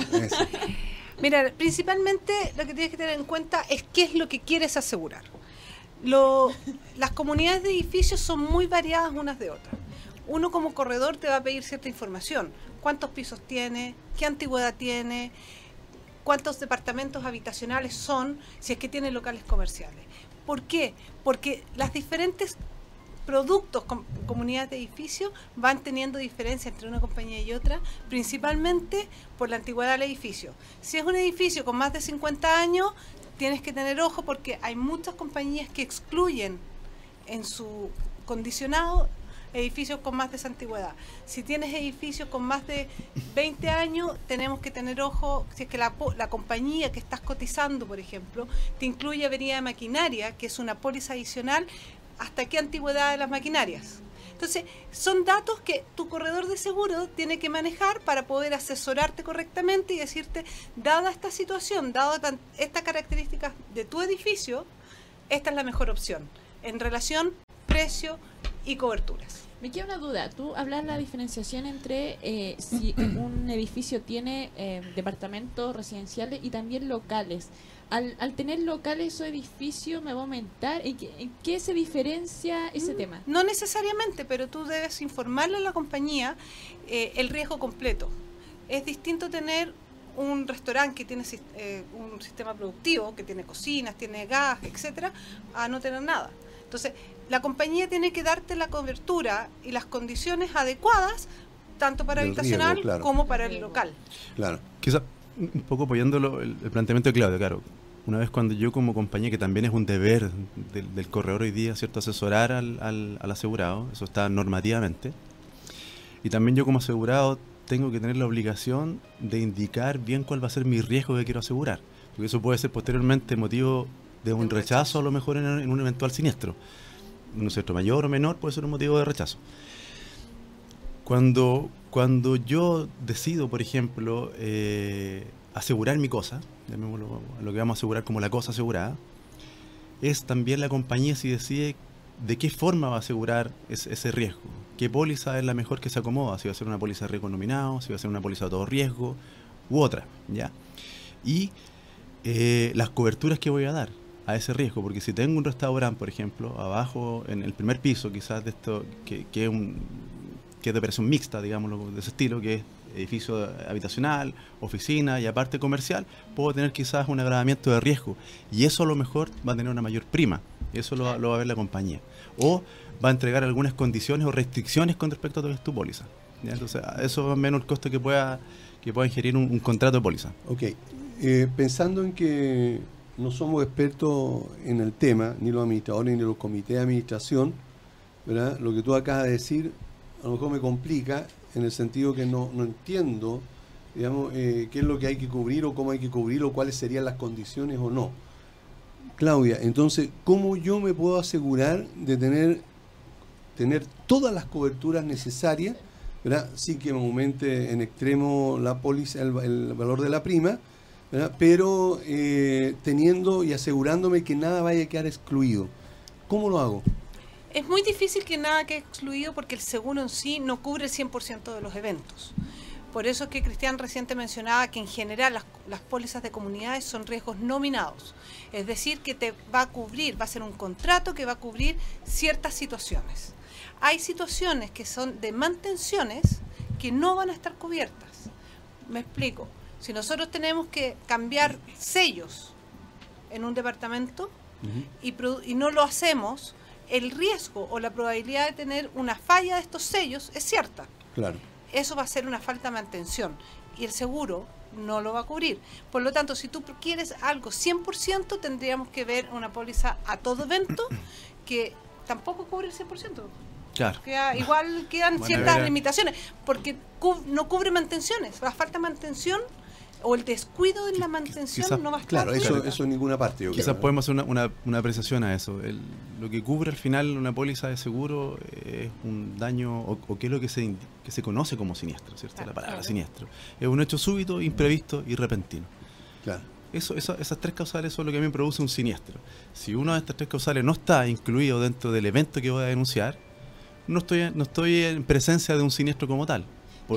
Mira, principalmente lo que tienes que tener en cuenta es qué es lo que quieres asegurar. Lo, las comunidades de edificios son muy variadas unas de otras. Uno como corredor te va a pedir cierta información. ¿Cuántos pisos tiene? ¿Qué antigüedad tiene? ¿Cuántos departamentos habitacionales son? Si es que tiene locales comerciales. ¿Por qué? Porque las diferentes productos, comunidades de edificios, van teniendo diferencia entre una compañía y otra, principalmente por la antigüedad del edificio. Si es un edificio con más de 50 años, tienes que tener ojo porque hay muchas compañías que excluyen en su condicionado edificios con más de esa antigüedad. Si tienes edificios con más de 20 años, tenemos que tener ojo, si es que la, compañía que estás cotizando, por ejemplo, te incluye avería de maquinaria, que es una póliza adicional, hasta qué antigüedad de las maquinarias. Entonces, son datos que tu corredor de seguro tiene que manejar para poder asesorarte correctamente y decirte, dada esta situación, dada estas características de tu edificio, esta es la mejor opción en relación precio y coberturas. Me queda una duda. Tú hablas la diferenciación entre eh, si un edificio tiene eh, departamentos residenciales y también locales al, al, tener locales o edificios me va a aumentar. ¿En qué, se diferencia ese mm, tema? No necesariamente, pero tú debes informarle a la compañía eh, el riesgo completo. Es distinto tener un restaurante que tiene eh, un sistema productivo, que tiene cocinas, tiene gas, etcétera, a no tener nada. Entonces, la compañía tiene que darte la cobertura y las condiciones adecuadas, tanto para habitacional como para el local. Claro. Quizá un poco apoyando el, planteamiento de Claudio, claro una vez cuando yo como compañía, que también es un deber del, corredor hoy día, ¿cierto? Asesorar al, al, asegurado, eso está normativamente. Y también yo como asegurado tengo que tener la obligación de indicar bien cuál va a ser mi riesgo que quiero asegurar. Porque eso puede ser posteriormente motivo de un rechazo a lo mejor en, un eventual siniestro. Un siniestro mayor o menor puede ser un motivo de rechazo. Cuando, cuando yo decido, por ejemplo, eh, asegurar mi cosa, lo que vamos a asegurar como la cosa asegurada, es también la compañía si decide de qué forma va a asegurar ese, riesgo. ¿Qué póliza es la mejor que se acomoda? Si va a ser una póliza de riesgo nominado, si va a ser una póliza de todo riesgo u otra. ¿ya? Y eh, las coberturas que voy a dar a ese riesgo, porque si tengo un restaurante, por ejemplo, abajo en el primer piso, quizás de esto, que, que es un que es de operación mixta, digámoslo, de ese estilo, que es edificio habitacional, oficina y aparte comercial, puedo tener quizás un agravamiento de riesgo. Y eso a lo mejor va a tener una mayor prima. Eso lo, va a ver la compañía. O va a entregar algunas condiciones o restricciones con respecto a tu póliza. Entonces, eso a menos el costo que pueda, que pueda ingerir un, contrato de póliza. Ok. Eh, pensando en que no somos expertos en el tema, ni los administradores ni los comités de administración, ¿verdad? lo que tú acabas de decir a lo mejor me complica en el sentido que no, no entiendo, digamos, eh, qué es lo que hay que cubrir o cómo hay que cubrirlo, cuáles serían las condiciones o no. Claudia, entonces, ¿cómo yo me puedo asegurar de tener, tener todas las coberturas necesarias, ¿verdad? sí que me aumente en extremo la póliza, el, valor de la prima, pero eh, teniendo y asegurándome que nada vaya a quedar excluido? ¿Cómo lo hago? Es muy difícil que nada quede excluido porque el seguro en sí no cubre el 100% de los eventos. Por eso es que Cristian reciente mencionaba que en general las, las, pólizas de comunidades son riesgos nominados. Es decir, que te va a cubrir, va a ser un contrato que va a cubrir ciertas situaciones. Hay situaciones que son de mantenciones que no van a estar cubiertas. Me explico. Si nosotros tenemos que cambiar sellos en un departamento y, y no lo hacemos, el riesgo o la probabilidad de tener una falla de estos sellos es cierta. Claro. Eso va a ser una falta de mantención y el seguro no lo va a cubrir. Por lo tanto, si tú quieres algo 100%, tendríamos que ver una póliza a todo evento que tampoco cubre el 100%. Claro. igual quedan ciertas limitaciones, porque no cubre mantenciones. La falta de mantención o el descuido en la mantención no va a estar. Claro, eso, eso en ninguna parte. Quizás podemos hacer una, una, apreciación a eso. lo que cubre al final una póliza de seguro es un daño, o, qué es lo que se, que se conoce como siniestro, ¿cierto? la palabra siniestro. Es un hecho súbito, imprevisto y repentino. Claro. Eso, esas tres causales son lo que a mí me produce un siniestro. Si una de estas tres causales no está incluido dentro del evento que voy a denunciar, no estoy, no estoy en presencia de un siniestro como tal.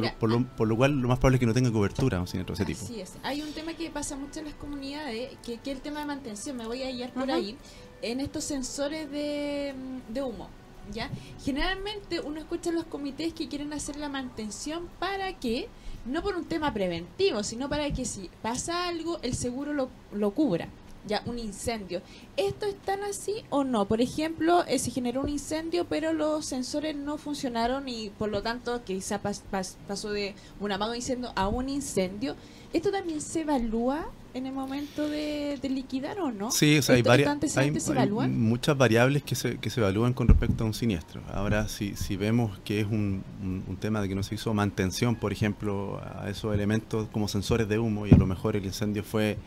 Por, lo, por, lo, cual lo más probable es que no tenga cobertura un siniestro de ese tipo. Así es. Hay un tema que pasa mucho en las comunidades, que, es el tema de mantención, me voy a guiar por ahí, en estos sensores de, de humo. ¿ya? Generalmente uno escucha en los comités que quieren hacer la mantención para que, no por un tema preventivo, sino para que si pasa algo, el seguro lo, lo cubra ya un incendio. ¿Esto es tan así o no? Por ejemplo, eh, se generó un incendio, pero los sensores no funcionaron y por lo tanto quizá pasó de un amago incendio a un incendio. ¿Esto también se evalúa en el momento de, liquidar o no? Sí, hay, varias, hay, muchas variables que se, que se evalúan con respecto a un siniestro. Ahora, si, si vemos que es un, un, tema de que no se hizo mantención, por ejemplo, a esos elementos como sensores de humo y a lo mejor el incendio fue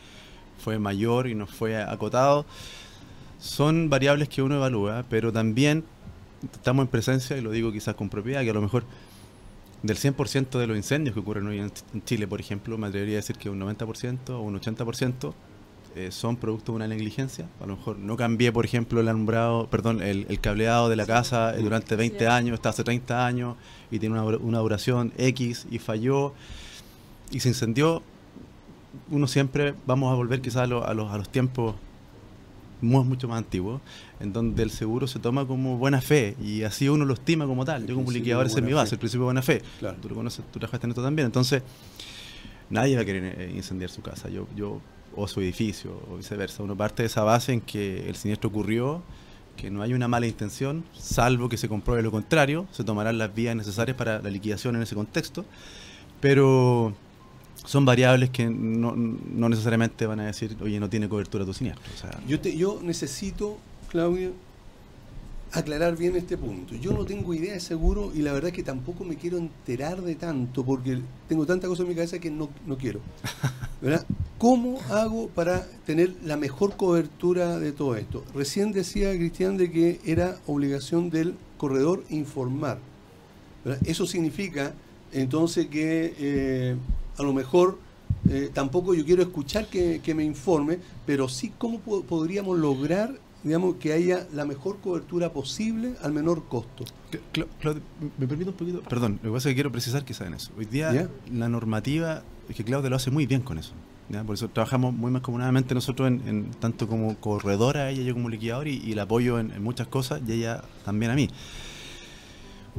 fue mayor y no fue acotado. Son variables que uno evalúa, pero también estamos en presencia, y lo digo quizás con propiedad, que a lo mejor del 100% de los incendios que ocurren hoy en Chile, por ejemplo, me atrevería a decir que un 90% o un 80% eh, son producto de una negligencia. A lo mejor no cambié, por ejemplo, el alumbrado, perdón, el, cableado de la casa durante 20 años, está hace 30 años y tiene una, una duración X y falló y se incendió uno siempre vamos a volver quizás a, los, a los tiempos mucho más antiguos, en donde el seguro se toma como buena fe y así uno lo estima como tal. Yo como liquidador ese es mi base, el principio de buena fe. Claro. Tú lo conoces, tú trabajaste en esto también. Entonces, nadie va a querer eh, incendiar su casa, yo, yo o su edificio, o viceversa. Uno parte de esa base en que el siniestro ocurrió, que no hay una mala intención, salvo que se compruebe lo contrario, se tomarán las vías necesarias para la liquidación en ese contexto. Pero son variables que no, no, necesariamente van a decir, oye, no tiene cobertura tu siniestro. yo, te, yo necesito, Claudia, aclarar bien este punto. Yo no tengo idea de seguro y la verdad es que tampoco me quiero enterar de tanto porque tengo tanta cosa en mi cabeza que no, no quiero. ¿verdad? ¿Cómo hago para tener la mejor cobertura de todo esto? Recién decía Cristian de que era obligación del corredor informar. Eso significa entonces que... Eh, a lo mejor eh, tampoco yo quiero escuchar que, me informe, pero sí cómo podríamos lograr digamos, que haya la mejor cobertura posible al menor costo. Claudio, me permito un poquito, perdón, lo que pasa es que quiero precisar que saben eso. Hoy día la normativa, es que Claudia lo hace muy bien con eso. Por eso trabajamos muy más comunadamente nosotros, en, tanto como corredora, ella yo como liquidador, y, la apoyo en, muchas cosas, y ella también a mí.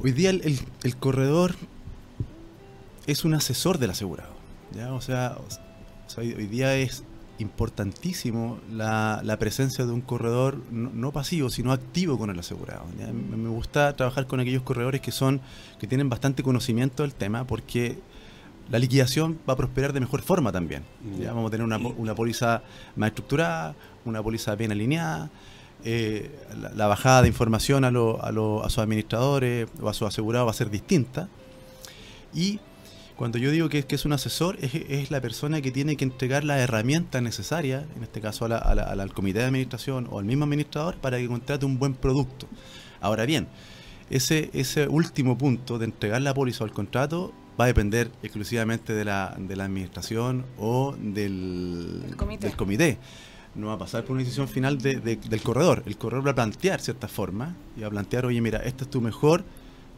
Hoy día el corredor es un asesor del asegurado. ¿ya? O, sea, hoy, día es importantísimo la, presencia de un corredor no, pasivo, sino activo con el asegurado. Me, gusta trabajar con aquellos corredores que son que tienen bastante conocimiento del tema porque la liquidación va a prosperar de mejor forma también. ¿ya? Vamos a tener una, una póliza más estructurada, una póliza bien alineada. Eh, la, bajada de información a, a, a sus administradores o a sus asegurados va a ser distinta. Y cuando yo digo que, que es un asesor, es, la persona que tiene que entregar la herramienta necesaria, en este caso al comité de administración o al mismo administrador, para que contrate un buen producto. Ahora bien, ese, ese último punto de entregar la póliza o el contrato va a depender exclusivamente de la, de la administración o del, comité. No va a pasar por una decisión final del corredor. El corredor va a plantear cierta forma y va a plantear, oye, mira, este es tu mejor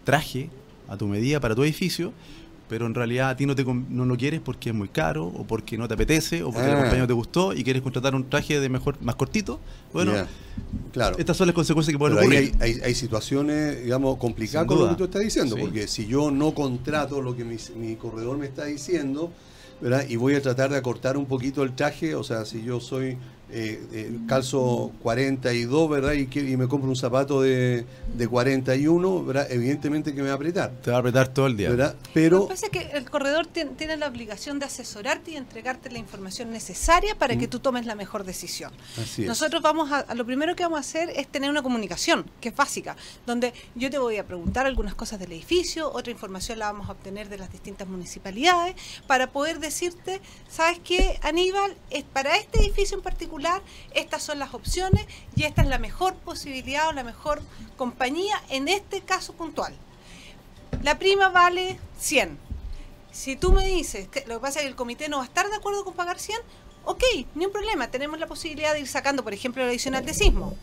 traje a tu medida para tu edificio, pero en realidad a ti no, te, no lo quieres porque es muy caro o porque no te apetece o porque el ah. compañero te gustó y quieres contratar un traje de mejor más cortito, bueno, claro. estas son las consecuencias que pueden ocurrir. Hay, hay, situaciones, digamos, complicadas con lo que tú estás diciendo, porque si yo no contrato lo que mi, mi corredor me está diciendo, ¿verdad? Y voy a tratar de acortar un poquito el traje, o sea, si yo soy eh, eh, calzo 42, ¿verdad? Y, que, y me compro un zapato de, de 41, ¿verdad? Evidentemente que me va a apretar. Te va a apretar todo el día. ¿verdad? Pero... Lo que pasa es que el corredor tiene, la obligación de asesorarte y entregarte la información necesaria para que mm. tú tomes la mejor decisión. Así Nosotros vamos a, lo primero que vamos a hacer es tener una comunicación, que es básica, donde yo te voy a preguntar algunas cosas del edificio, otra información la vamos a obtener de las distintas municipalidades, para poder decirte, ¿sabes qué, Aníbal? Es para este edificio en particular, estas son las opciones y esta es la mejor posibilidad o la mejor compañía en este caso puntual. La prima vale 100. Si tú me dices que lo que pasa es que el comité no va a estar de acuerdo con pagar 100, ok, ni un problema, tenemos la posibilidad de ir sacando, por ejemplo, el adicional de sismo.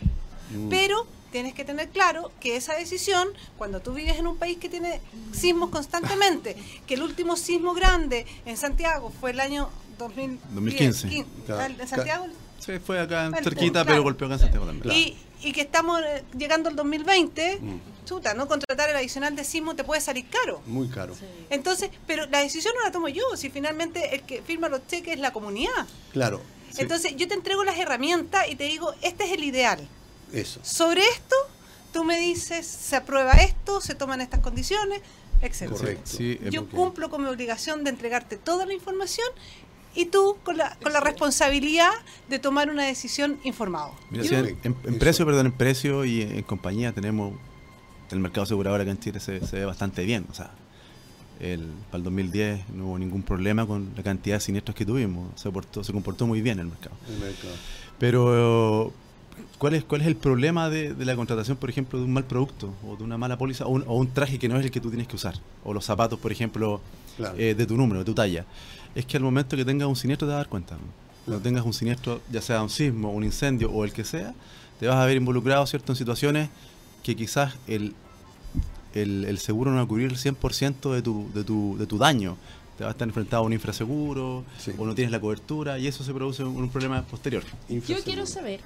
Mm. Pero tienes que tener claro que esa decisión, cuando tú vives en un país que tiene sismos constantemente, que el último sismo grande en Santiago fue el año 2015. ¿En Santiago? Sí, fue acá cerquita, pero golpeó acá en Santiago también. Y, y que estamos eh, llegando al 2020, mm. chuta, ¿no? Contratar el adicional de sismo te puede salir caro. Muy caro. Entonces, pero la decisión no la tomo yo, si finalmente el que firma los cheques es la comunidad. Claro. Entonces, yo te entrego las herramientas y te digo, este es el ideal. Eso. Sobre esto, tú me dices, se aprueba esto, se toman estas condiciones, etc. Correcto. yo cumplo con mi obligación de entregarte toda la información y tú con la, con la responsabilidad de tomar una decisión informado. en, precio, perdón, en precio y en, compañía tenemos el mercado asegurador acá en Chile se, ve bastante bien. O sea, el, para el 2010 no hubo ningún problema con la cantidad de siniestros que tuvimos. Se, portó, se comportó muy bien el mercado. El mercado. Pero, ¿cuál es, ¿cuál es el problema de, la contratación, por ejemplo, de un mal producto o de una mala póliza o un, traje que no es el que tú tienes que usar? O los zapatos, por ejemplo, eh, de tu número, de tu talla es que al momento que tengas un siniestro te vas a dar cuenta. Cuando tengas un siniestro, ya sea un sismo, un incendio o el que sea, te vas a ver involucrado ¿cierto? en situaciones que quizás el, el, seguro no va a cubrir el 100% de tu, de, tu, de tu daño. Te vas a estar enfrentado a un infraseguro o no tienes la cobertura y eso se produce un, un problema posterior. Yo quiero saber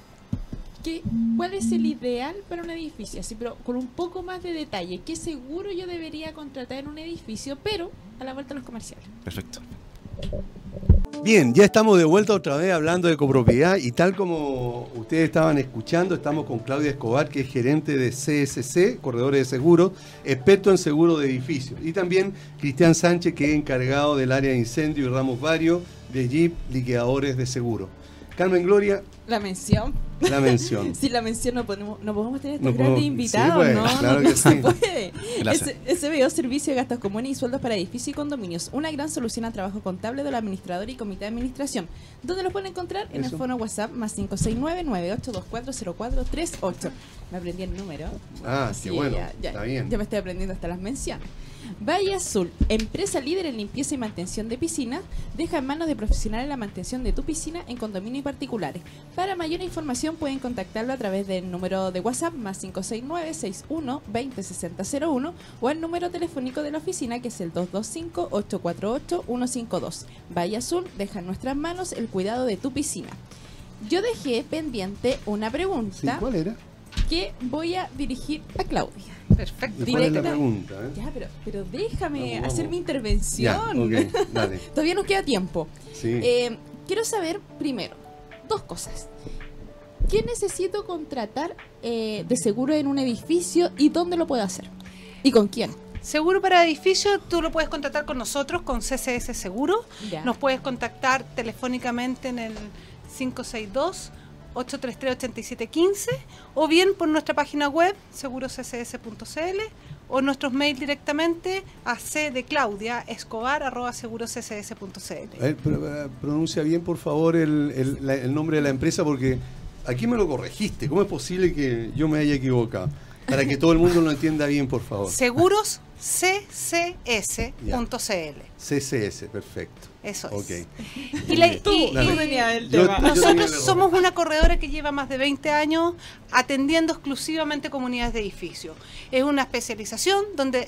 que, cuál es el ideal para un edificio, así, pero con un poco más de detalle. ¿Qué seguro yo debería contratar en un edificio, pero a la vuelta a los comerciales? Perfecto. Bien, ya estamos de vuelta otra vez hablando de copropiedad y tal como ustedes estaban escuchando, estamos con Claudia Escobar, que es gerente de CSC, Corredores de Seguros, experto en seguro de edificios. Y también Cristian Sánchez, que es encargado del área de incendio y ramos varios de Jeep Liquidadores de Seguro. Carmen Gloria. La mención. La mención. si la mención no podemos, no podemos tener estos grandes invitados, pues, ¿no? Claro no, que se puede. SBO Servicio de Gastos Comunes y Sueldos para Edificios y Condominios. Una gran solución al trabajo contable del administrador y comité de administración. ¿Dónde lo pueden encontrar? En el fono WhatsApp más 569-98240438. Me aprendí el número. Ah, qué bueno. Está bien. Ya me estoy aprendiendo hasta las menciones. Valle Azul, empresa líder en limpieza y mantención de piscinas, deja en manos de profesionales la mantención de tu piscina en condominios particulares. Para mayor información pueden contactarlo a través del número de WhatsApp más 569-61-206001 o el número telefónico de la oficina que es el 225-848-152. Valle Azul deja en nuestras manos el cuidado de tu piscina. Yo dejé pendiente una pregunta. ¿Cuál era? Que voy a dirigir a Claudia. Perfecto. Directa. pregunta, ¿eh? Ya, pero, pero déjame hacer mi intervención. Todavía nos queda tiempo. Eh, quiero saber primero dos cosas. ¿Qué necesito contratar eh, de seguro en un edificio y dónde lo puedo hacer? ¿Y con quién? Seguro para edificio, tú lo puedes contratar con nosotros, con CCS Seguro. Nos puedes contactar telefónicamente en el 562 833-8715 o bien por nuestra página web seguroccs.cl o nuestros mails directamente a c de Claudia Escobar arroba seguroccs.cl. Eh, pronuncia bien por favor el, el nombre de la empresa porque aquí me lo corregiste. ¿Cómo es posible que yo me haya equivocado? Para que todo el mundo lo entienda bien, por favor. Seguros ccs.cl. CCS, perfecto. Eso es. Y, nosotros somos una corredora que lleva más de 20 años atendiendo exclusivamente comunidades de edificios. Es una especialización donde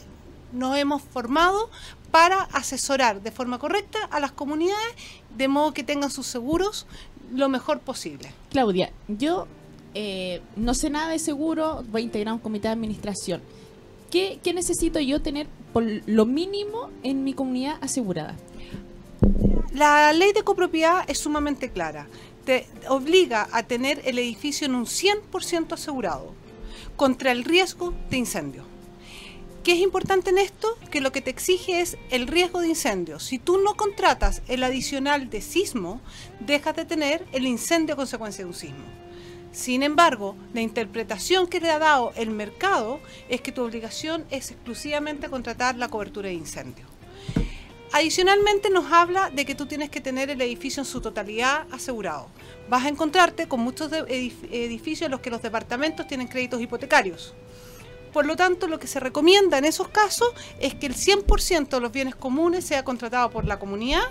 nos hemos formado para asesorar de forma correcta a las comunidades de modo que tengan sus seguros lo mejor posible. Claudia, yo eh, no sé nada de seguro, voy a integrar un comité de administración. ¿Qué, necesito yo tener por lo mínimo en mi comunidad asegurada? La ley de copropiedad es sumamente clara. Te obliga a tener el edificio en un 100% asegurado contra el riesgo de incendio. ¿Qué es importante en esto? Que lo que te exige es el riesgo de incendio. Si tú no contratas el adicional de sismo, dejas de tener el incendio a consecuencia de un sismo. Sin embargo, la interpretación que le ha dado el mercado es que tu obligación es exclusivamente contratar la cobertura de incendio. Adicionalmente nos habla de que tú tienes que tener el edificio en su totalidad asegurado. Vas a encontrarte con muchos edificios en los que los departamentos tienen créditos hipotecarios. Por lo tanto, lo que se recomienda en esos casos es que el 100% de los bienes comunes sea contratado por la comunidad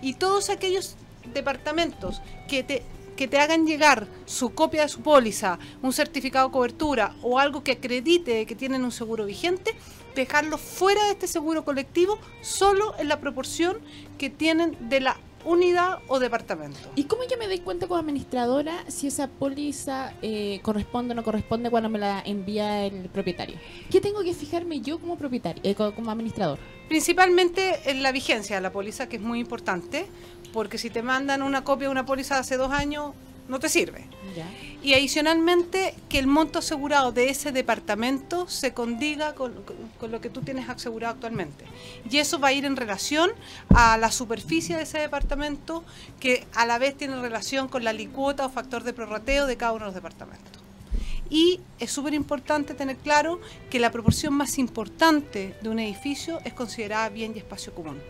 y todos aquellos departamentos que te, que te hagan llegar su copia de su póliza, un certificado de cobertura o algo que acredite que tienen un seguro vigente, dejarlo fuera de este seguro colectivo solo en la proporción que tienen de la unidad o departamento. ¿Y cómo yo me doy cuenta como administradora si esa póliza eh, corresponde o no corresponde cuando me la envía el propietario? ¿Qué tengo que fijarme yo como propietario, eh, como administrador? Principalmente en la vigencia de la póliza, que es muy importante, porque si te mandan una copia de una póliza de hace dos años, no te sirve. Y adicionalmente que el monto asegurado de ese departamento se condiga con, lo que tú tienes asegurado actualmente. Y eso va a ir en relación a la superficie de ese departamento que a la vez tiene relación con la licuota o factor de prorrateo de cada uno de los departamentos. Y es súper importante tener claro que la proporción más importante de un edificio es considerada bien y espacio común.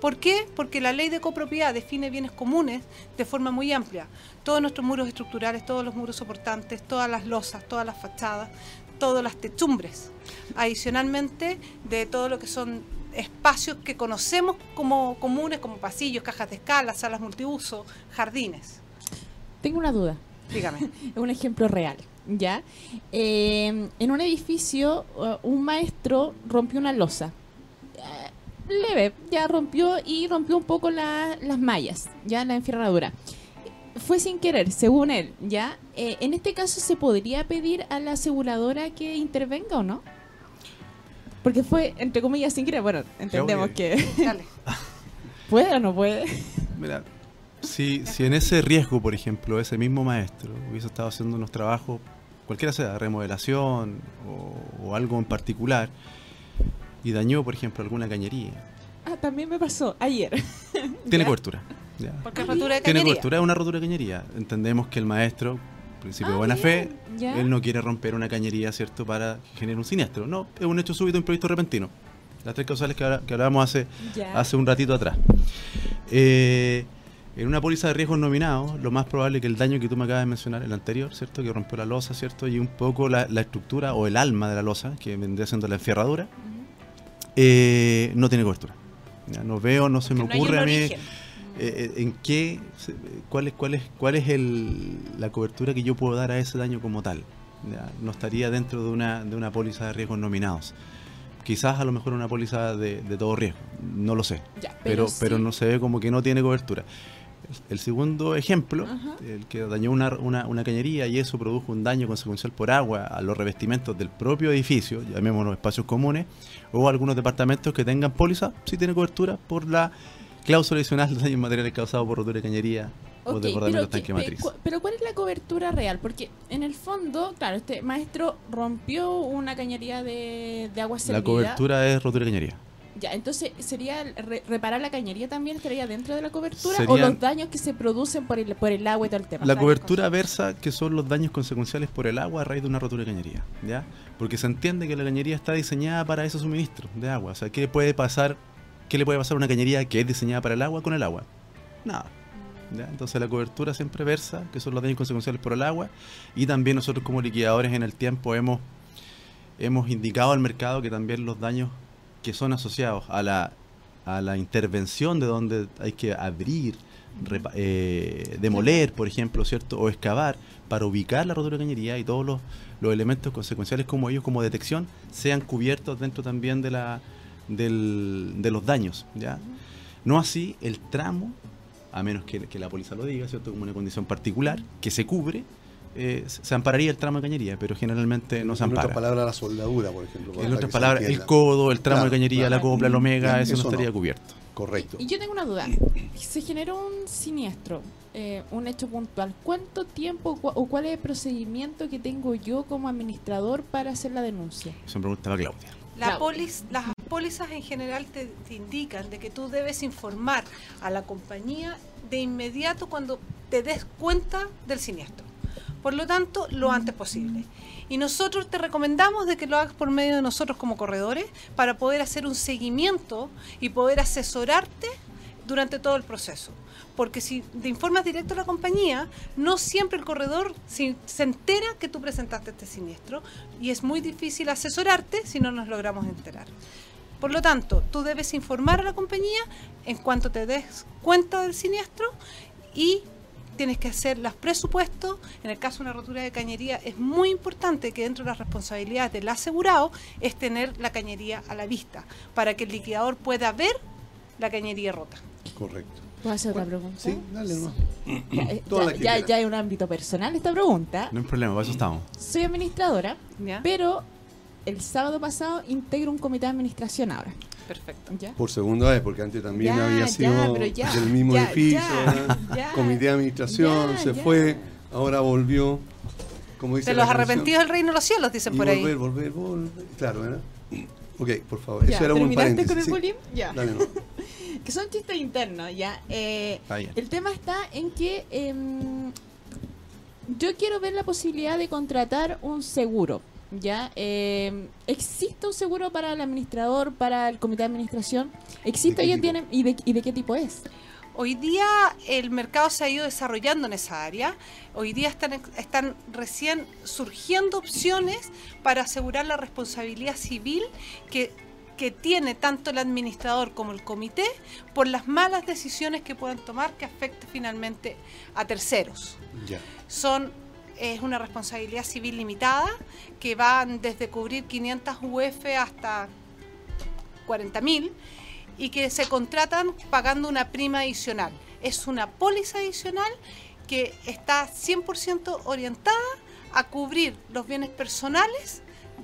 ¿Por qué? Porque la ley de copropiedad define bienes comunes de forma muy amplia. Todos nuestros muros estructurales, todos los muros soportantes, todas las losas, todas las fachadas, todas las techumbres. Adicionalmente, de todo lo que son espacios que conocemos como comunes, como pasillos, cajas de escala, salas multiuso, jardines. Tengo una duda. Dígame. un ejemplo real. ¿ya? Eh, en un edificio, uh, un maestro rompió una losa leve, ya rompió y rompió un poco las mallas, ya la enferradura. Fue sin querer, según él, ¿ya? Eh, en este caso, ¿se podría pedir a la aseguradora que intervenga o no? Porque fue, entre comillas, sin querer. Bueno, entendemos que... ¿Puede o no puede? Mira, si, si en ese riesgo, por ejemplo, ese mismo maestro hubiese estado haciendo unos trabajos, cualquiera sea, remodelación o algo en particular, y dañó, por ejemplo, alguna cañería. Ah, también me pasó ayer. Tiene cobertura. Porque rotura de cañería. Tiene cobertura, es una rotura de cañería. Entendemos que el maestro, principio de ah, buena fe, él no quiere romper una cañería, ¿cierto?, para generar un siniestro. No, es un hecho súbito, proyecto repentino. Las tres causales que, hablábamos hace, hace un ratito atrás. Eh, en una póliza de riesgos nominados, lo más probable es que el daño que tú me acabas de mencionar, el anterior, ¿cierto? Que rompió la losa, ¿cierto? Y un poco la, estructura o el alma de la losa, que vendría siendo la enferradura, eh, no tiene cobertura. no veo, no se me ocurre a mí eh, eh, en qué, cuál es, cuál es, cuál es el, la cobertura que yo puedo dar a ese daño como tal. no estaría dentro de una, de una póliza de riesgos nominados. Quizás a lo mejor una póliza de, todo riesgo, no lo sé. pero, pero, no se ve como que no tiene cobertura. El segundo ejemplo, el que dañó una, una, cañería y eso produjo un daño consecuencial por agua a los revestimientos del propio edificio, llamémoslo espacios comunes, o algunos departamentos que tengan póliza, si tiene cobertura por la cláusula adicional de daños materiales causados por rotura de cañería o desbordamiento de tanque matriz. Pero ¿cuál es la cobertura real? Porque en el fondo, claro, este maestro rompió una cañería de, de agua servida. La cobertura es rotura de cañería. Ya, entonces, ¿sería reparar la cañería también estaría dentro de la cobertura o los daños que se producen por el, por el agua y todo el tema? La cobertura versa que son los daños consecuenciales por el agua a raíz de una rotura de cañería, ¿ya? Porque se entiende que la cañería está diseñada para esos suministros de agua. O sea, ¿qué puede pasar, qué le puede pasar a una cañería que es diseñada para el agua con el agua? Nada. ¿Ya? Entonces la cobertura siempre versa, que son los daños consecuenciales por el agua, y también nosotros como liquidadores en el tiempo hemos, hemos indicado al mercado que también los daños que son asociados a la, a la intervención de donde hay que abrir, eh, demoler, por ejemplo, ¿cierto? O excavar para ubicar la rotura de cañería y todos los, los, elementos consecuenciales como ellos, como detección, sean cubiertos dentro también de, la, del, de los daños, ¿ya? No así el tramo, a menos que, que la póliza lo diga, ¿cierto? Como una condición particular, que se cubre, eh, se ampararía el tramo de cañería, pero generalmente no se ampara. En otras palabras, la soldadura, por ejemplo. En otras palabras, el codo, el tramo de cañería, la copla, el omega, eso no estaría cubierto. Correcto. Y yo tengo una duda. Se generó un siniestro, eh, un hecho puntual. ¿Cuánto tiempo o cuál es el procedimiento que tengo yo como administrador para hacer la denuncia? Eso me preguntaba Claudia. La las pólizas en general te, te, indican de que tú debes informar a la compañía de inmediato cuando te des cuenta del siniestro. Por lo tanto, lo antes posible. Y nosotros te recomendamos de que lo hagas por medio de nosotros como corredores para poder hacer un seguimiento y poder asesorarte durante todo el proceso. Porque si te informas directo a la compañía, no siempre el corredor se, entera que tú presentaste este siniestro y es muy difícil asesorarte si no nos logramos enterar. Por lo tanto, tú debes informar a la compañía en cuanto te des cuenta del siniestro y tienes que hacer los presupuestos. En el caso de una rotura de cañería es muy importante que dentro de las responsabilidades del asegurado es tener la cañería a la vista para que el liquidador pueda ver la cañería rota. Correcto. ¿Puedo hacer otra pregunta? Sí, dale no. Ya, ya, hay un ámbito personal esta pregunta. No hay problema, para eso estamos. Soy administradora, pero el sábado pasado integro un comité de administración ahora. Perfecto. Por segunda vez, porque antes también había sido del mismo edificio, comité de administración, se fue, ahora volvió. Como dice de los arrepentidos del reino de los cielos, dicen por ahí. Volver, volver, volver. Claro, ¿verdad? Ok, por favor. Eso era un paréntesis. con el bullying? Ya. Dale, no. que son chistes internos, ya. Eh, el tema está en que em, yo quiero ver la posibilidad de contratar un seguro. ¿Ya? Eh, ¿Existe un seguro para el administrador, para el comité de administración? ¿Existe? ¿Ellos tienen? ¿Y de, ¿Y de qué tipo es? Hoy día el mercado se ha ido desarrollando en esa área. Hoy día están, están recién surgiendo opciones para asegurar la responsabilidad civil que, que tiene tanto el administrador como el comité por las malas decisiones que puedan tomar que afecte finalmente a terceros. Son es una responsabilidad civil limitada que van desde cubrir 500 UF hasta 40.000 y que se contratan pagando una prima adicional. Es una póliza adicional que está 100% orientada a cubrir los bienes personales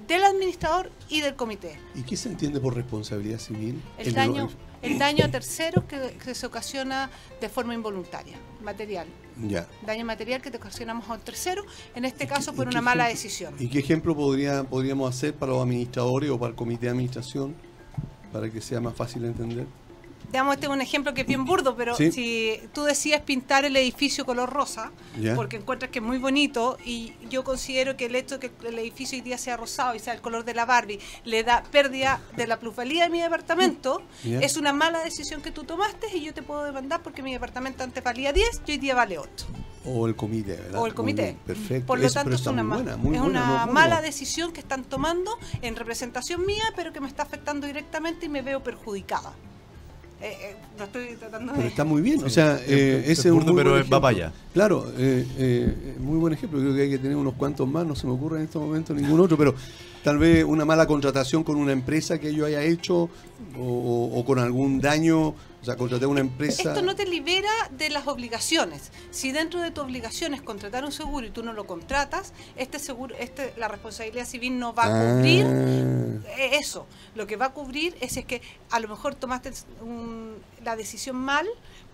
del administrador y del comité. ¿Y qué se entiende por responsabilidad civil? El, daño, el daño a terceros que, se ocasiona de forma involuntaria, material. Ya. Daño material que te ocasionamos a un tercero, en este caso por una mala decisión. ¿Y qué ejemplo podría, podríamos hacer para los administradores o para el comité de administración para que sea más fácil de entender? Digamos, este es un ejemplo que es bien burdo, pero si tú decías pintar el edificio color rosa, porque encuentras que es muy bonito, y yo considero que el hecho de que el edificio hoy día sea rosado y sea el color de la Barbie, le da pérdida de la plusvalía de mi departamento, es una mala decisión que tú tomaste y yo te puedo demandar porque mi departamento antes valía 10 y hoy día vale 8. O el comité, ¿verdad? O el comité. Perfecto. Por lo tanto, es una, es una mala decisión que están tomando en representación mía, pero que me está afectando directamente y me veo perjudicada. Eh, eh, no estoy tratando de... Pero está muy bien, o sea, eh, ese es un pero va para allá. Claro, eh, muy buen ejemplo, creo que hay que tener unos cuantos más, no se me ocurre en este momento ningún otro, pero tal vez una mala contratación con una empresa que yo haya hecho o, con algún daño, sea, contraté una empresa... Esto no te libera de las obligaciones. Si dentro de tu obligación es contratar un seguro y tú no lo contratas, este seguro, este, la responsabilidad civil no va a cubrir ah. eso. Lo que va a cubrir es, es que a lo mejor tomaste la decisión mal,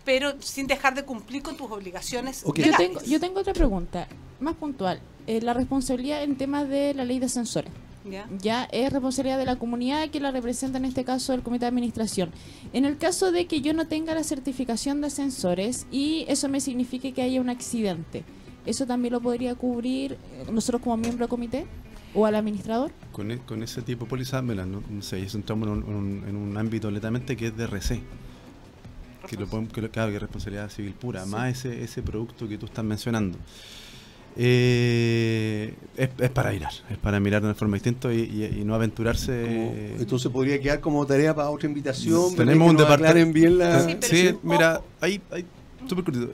pero sin dejar de cumplir con tus obligaciones. Yo, tengo, yo tengo otra pregunta, más puntual. Eh, la responsabilidad en temas de la ley de ascensores. ¿Ya? es responsabilidad de la comunidad que la representa en este caso el comité de administración. En el caso de que yo no tenga la certificación de ascensores y eso me signifique que haya un accidente, ¿eso también lo podría cubrir eh, nosotros como miembro del comité? ¿O al administrador? Con, e, con ese tipo de póliza, no, no sé, eso entramos en un, en un, ámbito netamente que es de RC. Que lo podemos, que, claro, que es responsabilidad civil pura, más ese, ese producto que tú estás mencionando. Eh, es, para mirar, es para mirar de una forma distinta y, no aventurarse. entonces podría quedar como tarea para otra invitación. Tenemos un departamento. bien la. Sí, mira, ahí, ahí,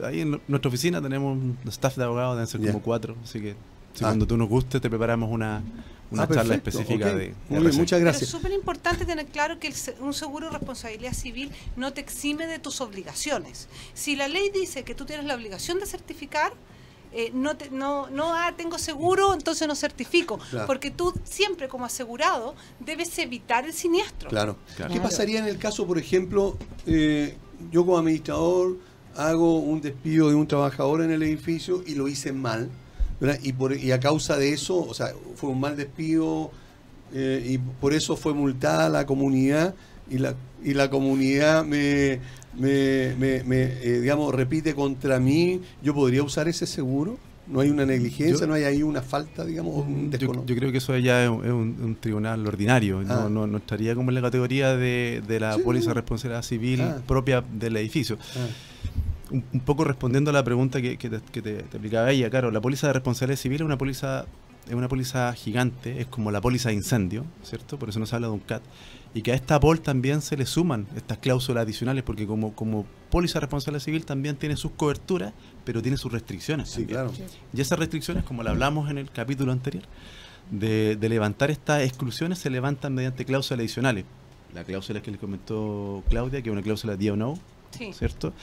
ahí en nuestra oficina tenemos un staff de abogados, deben ser como cuatro, así que si cuando tú nos guste te preparamos una, una ah, charla específica de, muchas gracias. es súper importante tener claro que un seguro de responsabilidad civil no te exime de tus obligaciones. Si la ley dice que tú tienes la obligación de certificar, eh, no, no, no ah, tengo seguro, entonces no certifico. Porque tú siempre como asegurado debes evitar el siniestro. Claro. ¿Qué pasaría en el caso, por ejemplo, eh, yo como administrador hago un despido de un trabajador en el edificio y lo hice mal? Y, por, y a causa de eso, o sea, fue un mal despido eh, y por eso fue multada la comunidad y la, y la comunidad me, me, me, digamos, repite contra mí, ¿yo podría usar ese seguro? ¿No hay una negligencia? ¿No hay ahí una falta, digamos? Un yo, yo, creo que eso ya es un, tribunal ordinario. No, ah. no, no, estaría como en la categoría de, de la póliza de responsabilidad civil ah. propia del edificio. Ah. Un, poco respondiendo a la pregunta que, que, te, que te, explicaba ella, claro, la póliza de responsabilidad civil es una póliza es una póliza gigante, es como la póliza de incendio, ¿cierto? Por eso no se habla de un CAT y que a esta POL también se le suman estas cláusulas adicionales, porque como, como póliza responsable civil también tiene sus coberturas, pero tiene sus restricciones. Sí, claro. Y esas restricciones, como lo hablamos en el capítulo anterior, de, levantar estas exclusiones se levantan mediante cláusulas adicionales. La cláusula que le comentó Claudia, que es una cláusula de o no, ¿cierto?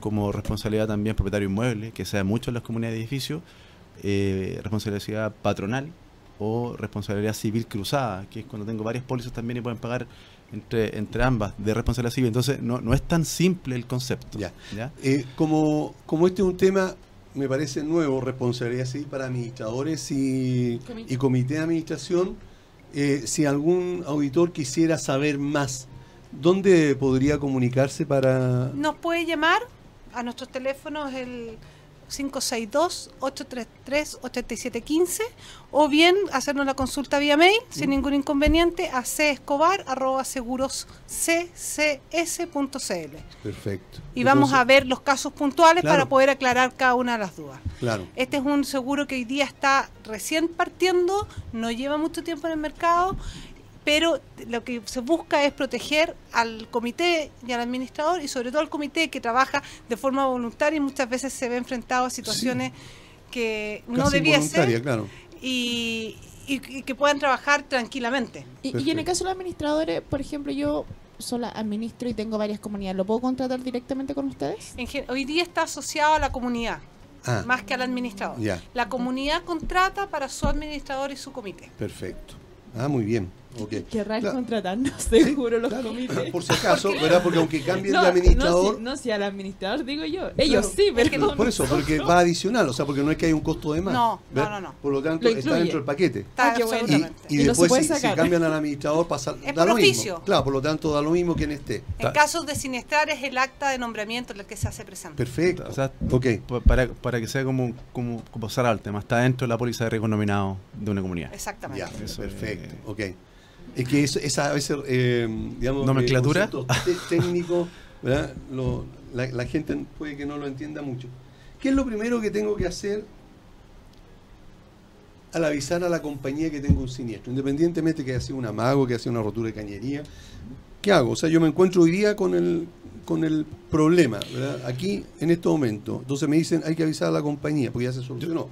Como responsabilidad también propietario inmueble, que sea mucho en las comunidades de edificios, eh, responsabilidad patronal, o responsabilidad civil cruzada, que es cuando tengo varias pólizas también y pueden pagar entre, entre ambas de responsabilidad civil. Entonces, no, no es tan simple el concepto. Ya. Eh, como, como este es un tema, me parece nuevo, responsabilidad civil para administradores y, y comité de administración, eh, si algún auditor quisiera saber más, ¿dónde podría comunicarse para...? Nos puede llamar a nuestros teléfonos el 562-833-8715 o bien hacernos la consulta vía mail sin ningún inconveniente a cescobar.segurosccs.cl. Perfecto. Y vamos a ver los casos puntuales para poder aclarar cada una de las dudas. Claro. Este es un seguro que hoy día está recién partiendo, no lleva mucho tiempo en el mercado pero lo que se busca es proteger al comité y al administrador y sobre todo al comité que trabaja de forma voluntaria y muchas veces se ve enfrentado a situaciones que no debiese claro. y, que puedan trabajar tranquilamente. Y, en el caso de los administradores, por ejemplo, yo sola administro y tengo varias comunidades, ¿lo puedo contratar directamente con ustedes? hoy día está asociado a la comunidad. Ah. más que al administrador. La comunidad contrata para su administrador y su comité. Perfecto. Ah, muy bien. Okay. Querrán claro. contratarnos, seguro, los comités. Por si acaso, ¿verdad? Porque aunque cambie el administrador. No, si, al administrador digo yo. Ellos sí, pero. por eso, porque va adicional, o sea, porque no es que hay un costo de más. No, no, no, Por lo tanto, está dentro del paquete. Está, ah, bueno. Y, después, si, si, cambian al administrador, pasa. Es da por lo oficio. Mismo. Claro, por lo tanto, da lo mismo quien esté. En casos de siniestrar, es el acta de nombramiento el que se hace presente. Perfecto. O sea, okay. para, para que sea como, como, como el tema, está dentro de la póliza de riesgo nominado de una comunidad. Exactamente. Ya, perfecto. Ok. Es que esa a veces, eh, digamos, nomenclatura técnico, ¿verdad? la, gente puede que no lo entienda mucho. ¿Qué es lo primero que tengo que hacer al avisar a la compañía que tengo un siniestro? Independientemente que haya sido un amago, que haya sido una rotura de cañería, ¿qué hago? O sea, yo me encuentro hoy día con el, con el problema, ¿verdad? Aquí, en este momento. Entonces me dicen, hay que avisar a la compañía, porque ya se solucionó.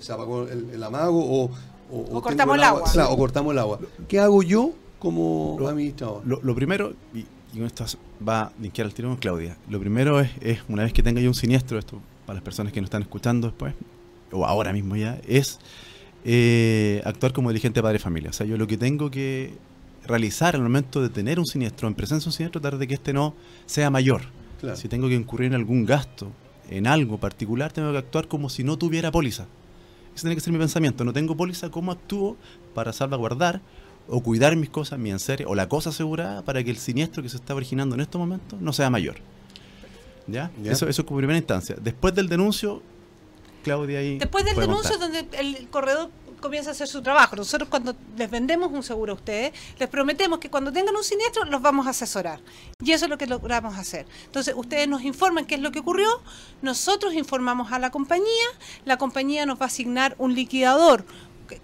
Se apagó el, el amago o o, cortamos el agua. o cortamos el agua. ¿Qué hago yo como administrador? Lo, primero, y, con esto va a linkear al tiro con Claudia, lo primero es, es, una vez que tenga yo un siniestro, esto para las personas que nos están escuchando después, o ahora mismo ya, es eh, actuar como dirigente padre de familia. O sea, yo lo que tengo que realizar al momento de tener un siniestro, en presencia de un siniestro, tratar de que este no sea mayor. Si tengo que incurrir en algún gasto, en algo particular, tengo que actuar como si no tuviera póliza. Ese tiene que ser mi pensamiento. No tengo póliza, ¿cómo actúo para salvaguardar o cuidar mis cosas, mi enseres o la cosa asegurada para que el siniestro que se está originando en estos momentos no sea mayor? ¿Ya? Eso, eso es como primera instancia. Después del denuncio, Claudia ahí. Después del denuncio, donde el corredor comienza a hacer su trabajo. Nosotros cuando les vendemos un seguro a ustedes, les prometemos que cuando tengan un siniestro los vamos a asesorar. Y eso es lo que logramos hacer. Entonces, ustedes nos informan qué es lo que ocurrió, nosotros informamos a la compañía, la compañía nos va a asignar un liquidador,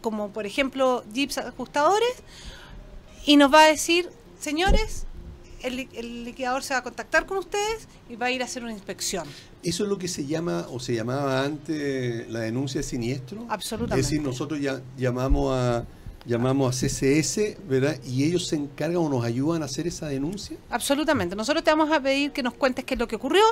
como por ejemplo Jeeps Ajustadores, y nos va a decir, señores, el, liquidador se va a contactar con ustedes y va a ir a hacer una inspección. ¿Eso es lo que se llama o se llamaba antes la denuncia de siniestro? Absolutamente. Es decir, nosotros ya llamamos a, llamamos a CCS, ¿verdad? Y ellos se encargan o nos ayudan a hacer esa denuncia. Absolutamente. Nosotros te vamos a pedir que nos cuentes qué es lo que ocurrió,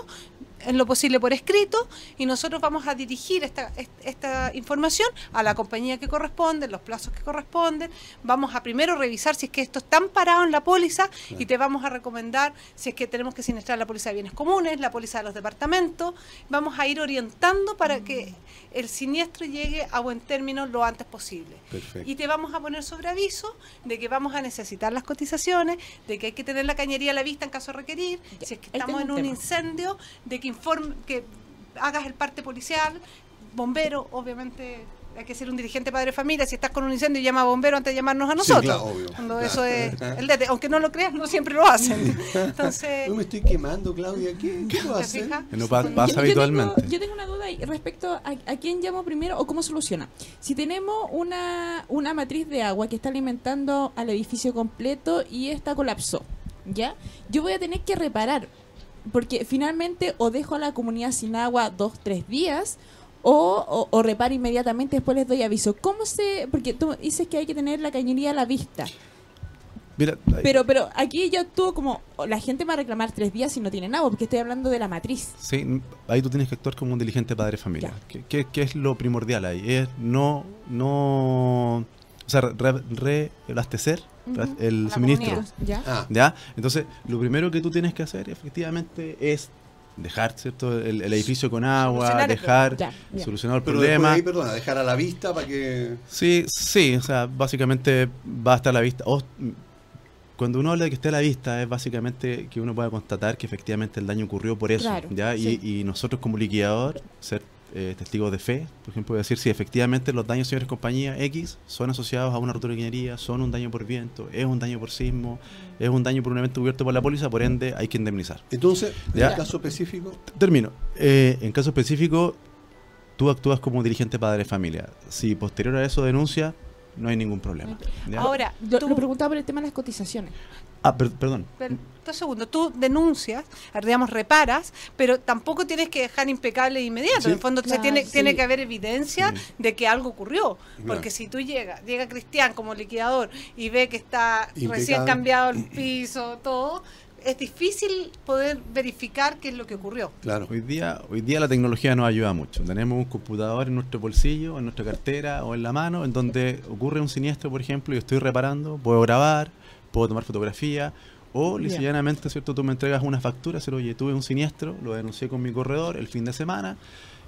en lo posible por escrito, y nosotros vamos a dirigir esta, esta información a la compañía que corresponde, los plazos que corresponden. Vamos a primero revisar si es que esto está parado en la póliza y te vamos a recomendar si es que tenemos que sinestrar la póliza de bienes comunes, la póliza de los departamentos. Vamos a ir orientando para que el siniestro llegue a buen término lo antes posible. Y te vamos a poner sobre aviso de que vamos a necesitar las cotizaciones, de que hay que tener la cañería a la vista en caso de requerir, si es que estamos en un incendio, de que informe, que hagas el parte policial, bombero, obviamente hay que ser un dirigente padre de familia. Si estás con un incendio, llama a bombero antes de llamarnos a nosotros. Cuando eso es el Aunque no lo creas, no siempre lo hacen. Entonces. No me estoy quemando, Claudia. ¿Qué, qué lo hacen? No pasa habitualmente. Yo tengo, una duda respecto a, a, quién llamo primero o cómo soluciona. Si tenemos una, una matriz de agua que está alimentando al edificio completo y esta colapsó, ¿ya? Yo voy a tener que reparar. Porque finalmente o dejo a la comunidad sin agua dos, tres días o, o, reparo inmediatamente, después les doy aviso. ¿Cómo se...? Porque tú dices que hay que tener la cañería a la vista. pero pero aquí yo actúo como la gente va a reclamar tres días si no tienen agua, porque estoy hablando de la matriz. Sí, ahí tú tienes que actuar como un diligente padre de familia. ¿Qué, qué, es lo primordial ahí? Es no, no, o sea, reabastecer el suministro. ¿Ya? Ah. ¿Ya? Entonces, lo primero que tú tienes que hacer efectivamente es dejar cierto el, edificio con agua, dejar solucionar el problema. Ahí, perdona, dejar a la vista para que... Sí, sí, o sea, básicamente va a estar a la vista. cuando uno habla de que esté a la vista, es básicamente que uno pueda constatar que efectivamente el daño ocurrió por eso. ¿ya? Y, y, nosotros como liquidador, ser eh, testigos de fe, por ejemplo, decir si efectivamente los daños, señores compañía X, son asociados a una rotura de ingeniería, son un daño por viento, es un daño por sismo, es un daño por un evento cubierto por la póliza, por ende hay que indemnizar. Entonces, ¿en el caso específico? Termino. Eh, en caso específico, tú actúas como dirigente padre de familia. Si posterior a eso denuncia, no hay ningún problema. Ahora, tú... lo preguntaba por el tema de las cotizaciones. Ah, perdón. Dos segundos. Tú denuncias, digamos, reparas, pero tampoco tienes que dejar impecable e inmediato. En el fondo se tiene, tiene que haber evidencia de que algo ocurrió. Porque si tú llegas, llega Cristian como liquidador y ve que está recién cambiado el piso, todo, es difícil poder verificar qué es lo que ocurrió. Claro. Hoy día, hoy día la tecnología nos ayuda mucho. Tenemos un computador en nuestro bolsillo, en nuestra cartera o en la mano, en donde ocurre un siniestro, por ejemplo, y estoy reparando, puedo grabar, puedo tomar fotografía o lisianamente, ¿cierto? Tú me entregas una factura, decir, oye, tuve un siniestro, lo denuncié con mi corredor el fin de semana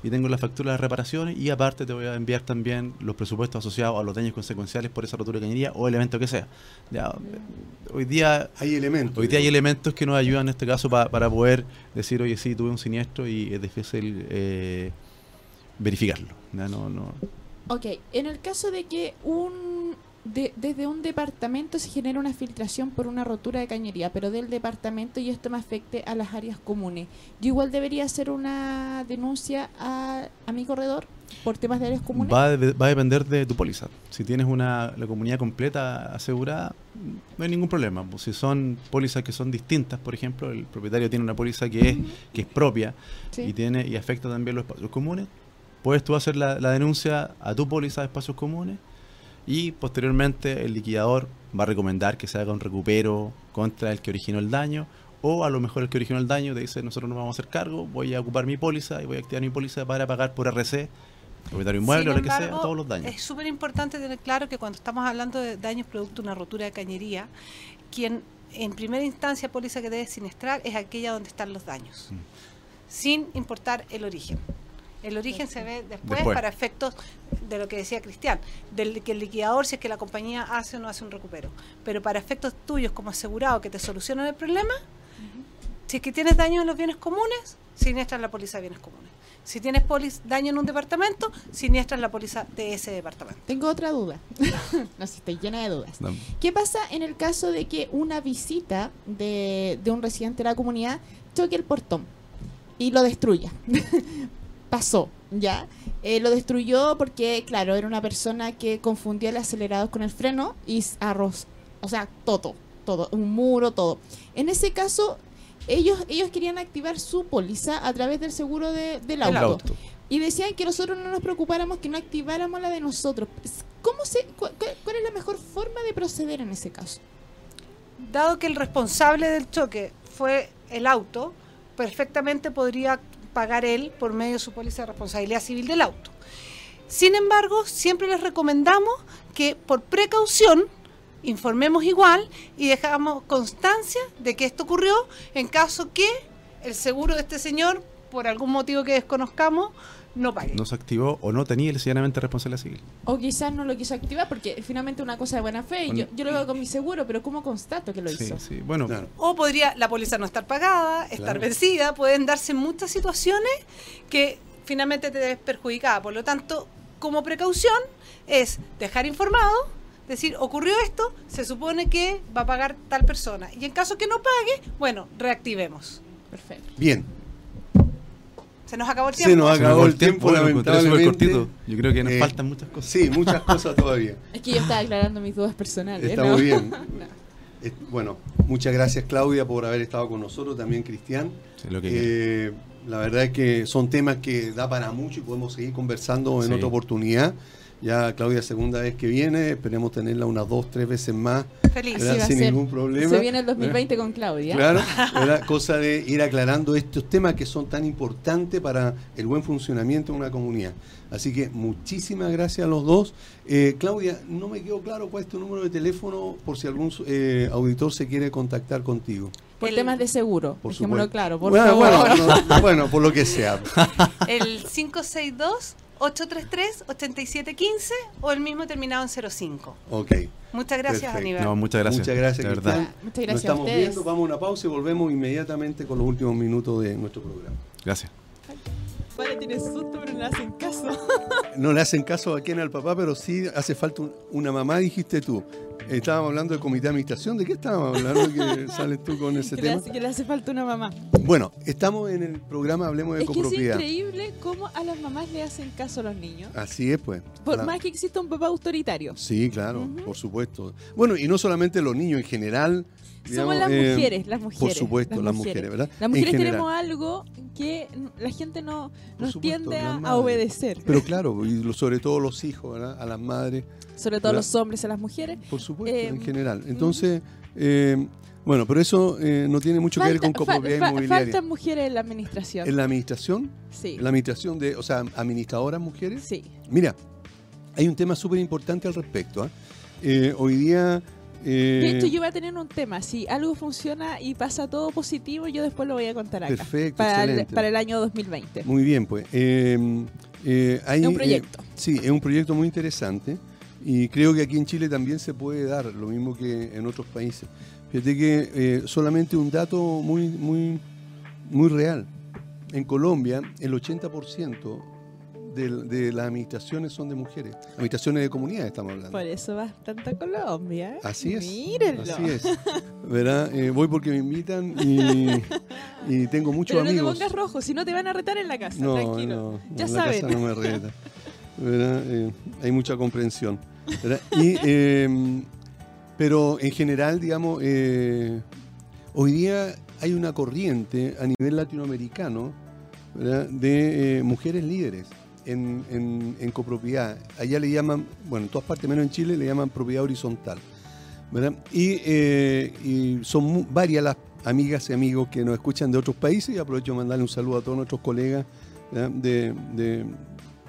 y tengo la factura de reparaciones y aparte te voy a enviar también los presupuestos asociados a los daños consecuenciales por esa rotura de cañería o el evento que sea. Ya, hoy día hay elementos. Hoy día hay elementos que nos ayudan en este caso para poder decir, oye, sí, tuve un siniestro y es difícil eh, verificarlo. ¿ya? No, no. Ok, en el caso de que un desde un departamento se genera una filtración por una rotura de cañería, pero del departamento y esto me afecte a las áreas comunes. Yo igual debería hacer una denuncia a, mi corredor por temas de áreas comunes. Va a, va a depender de tu póliza. Si tienes una la comunidad completa asegurada, no hay ningún problema. Si son pólizas que son distintas, por ejemplo, el propietario tiene una póliza que es que es propia y tiene y afecta también los espacios comunes, puedes tú hacer la, la denuncia a tu póliza de espacios comunes y posteriormente el liquidador va a recomendar que se haga un recupero contra el que originó el daño o a lo mejor el que originó el daño te dice nosotros no vamos a hacer cargo, voy a ocupar mi póliza y voy a activar mi póliza para pagar por RC propietario inmueble o lo que sea, todos los daños. Es súper importante tener claro que cuando estamos hablando de daños producto de una rotura de cañería, quien en primera instancia póliza que debe sinestrar es aquella donde están los daños, mm. sin importar el origen. El origen se ve después, para efectos de lo que decía Cristian, del que el liquidador, si es que la compañía hace o no hace un recupero. Pero para efectos tuyos como asegurado que te solucionan el problema, si es que tienes daño en los bienes comunes, siniestras la póliza de bienes comunes. Si tienes daño en un departamento, siniestras la póliza de ese departamento. Tengo otra duda. no sé, estoy llena de dudas. ¿Qué pasa en el caso de que una visita de, de un residente de la comunidad choque el portón y lo destruya? pasó, ¿ya? Eh, lo destruyó porque, claro, era una persona que confundía el acelerador con el freno y arroz, o sea, todo, todo, un muro, todo. En ese caso, ellos, ellos querían activar su póliza a través del seguro del auto. y decían que nosotros no nos preocupáramos, que no activáramos la de nosotros. ¿Cómo se, cuál es la mejor forma de proceder en ese caso? Dado que el responsable del choque fue el auto, perfectamente podría pagar él por medio de su póliza de responsabilidad civil del auto. Sin embargo, siempre les recomendamos que por precaución informemos igual y dejamos constancia de que esto ocurrió en caso que el seguro de este señor, por algún motivo que desconozcamos, no pague. No se activó o no tenía el responsabilidad civil. O quizás no lo quiso activar porque finalmente una cosa de buena fe. yo, yo, lo veo con mi seguro, pero ¿cómo constato que lo hizo? Sí, bueno. O podría la póliza no estar pagada, estar vencida. Pueden darse muchas situaciones que finalmente te ves perjudicada. Por lo tanto, como precaución es dejar informado, decir, ocurrió esto, se supone que va a pagar tal persona. Y en caso que no pague, bueno, reactivemos. Perfecto. Bien, se nos acabó el tiempo. Se nos acabó el tiempo, lamentablemente. Yo creo que nos eh, faltan muchas cosas. Sí, muchas cosas todavía. Es que yo estaba aclarando mis dudas personales. Está muy bien. Bueno, muchas gracias Claudia por haber estado con nosotros, también Cristian. Eh, la verdad es que son temas que da para mucho y podemos seguir conversando en otra oportunidad. Ya Claudia, segunda vez que viene, esperemos tenerla unas dos, tres veces más. Feliz. sin ningún problema. Se viene el 2020 con Claudia. Claro, era cosa de ir aclarando estos temas que son tan importantes para el buen funcionamiento de una comunidad. Así que muchísimas gracias a los dos. Eh, Claudia, no me quedó claro cuál es tu número de teléfono por si algún eh, auditor se quiere contactar contigo. Por temas de seguro, por ejemplo, claro, por bueno, Bueno, bueno, por lo que sea. El 562 833-8715 o el mismo terminado en 05. Ok. Muchas gracias, Aníbal. No, muchas gracias. Muchas gracias, de verdad. Muchas gracias. Nos estamos viendo, vamos a una pausa y volvemos inmediatamente con los últimos minutos de nuestro programa. Gracias. Padre tiene susto, pero no le hacen caso. no le hacen caso a quién al papá, pero sí hace falta una mamá, dijiste tú. Estábamos hablando del comité de administración. ¿De qué estábamos hablando? Que sales tú con ese tema. que le hace falta una mamá. Bueno, estamos en el programa Hablemos de Copropiedad. es increíble cómo a las mamás le hacen caso a los niños. Así es, pues. Por más que exista un papá autoritario. Sí, claro, por supuesto. Bueno, y no solamente los niños, en general. Somos las eh, mujeres, las mujeres. Por supuesto, las, mujeres. ¿verdad? Las mujeres tenemos algo que la gente no nos tiende a, obedecer. Pero claro, y sobre todo los hijos, ¿verdad? A las madres sobre todo a los hombres, a las mujeres. Por supuesto, en eh, general. Entonces, eh, bueno, pero eso no tiene mucho que ver con copropiedad inmobiliaria. ¿Faltan mujeres en la administración? ¿En la administración? Sí. ¿En la administración de, o sea, administradoras mujeres? Sí. Mira, hay un tema súper importante al respecto. hoy día... de hecho, yo voy a tener un tema. Si algo funciona y pasa todo positivo, yo después lo voy a contar acá. Perfecto. Para, el, para el año 2020. Muy bien, pues. hay, es un proyecto. sí, es un proyecto muy interesante. Y creo que aquí en Chile también se puede dar, lo mismo que en otros países. Fíjate que eh, solamente un dato muy, muy, muy real. En Colombia, el 80% de, de, las administraciones son de mujeres. Administraciones de comunidades estamos hablando. Por eso vas tanto a Colombia. Así es. Mírenlo. Así es. ¿Verdad? Eh, voy porque me invitan y, y tengo muchos Pero amigos. no te pongas rojo, si no te van a retar en la casa. No, tranquilo. No, ya en saben. La casa no me reta. ¿Verdad? Eh, hay mucha comprensión. Y, em, pero en general, digamos, eh, hoy día hay una corriente a nivel latinoamericano de eh, mujeres líderes en, copropiedad. Allá le llaman, bueno, en todas partes, menos en Chile, le llaman propiedad horizontal. Y, eh, y, son varias las amigas y amigos que nos escuchan de otros países y aprovecho de mandarle un saludo a todos nuestros colegas de,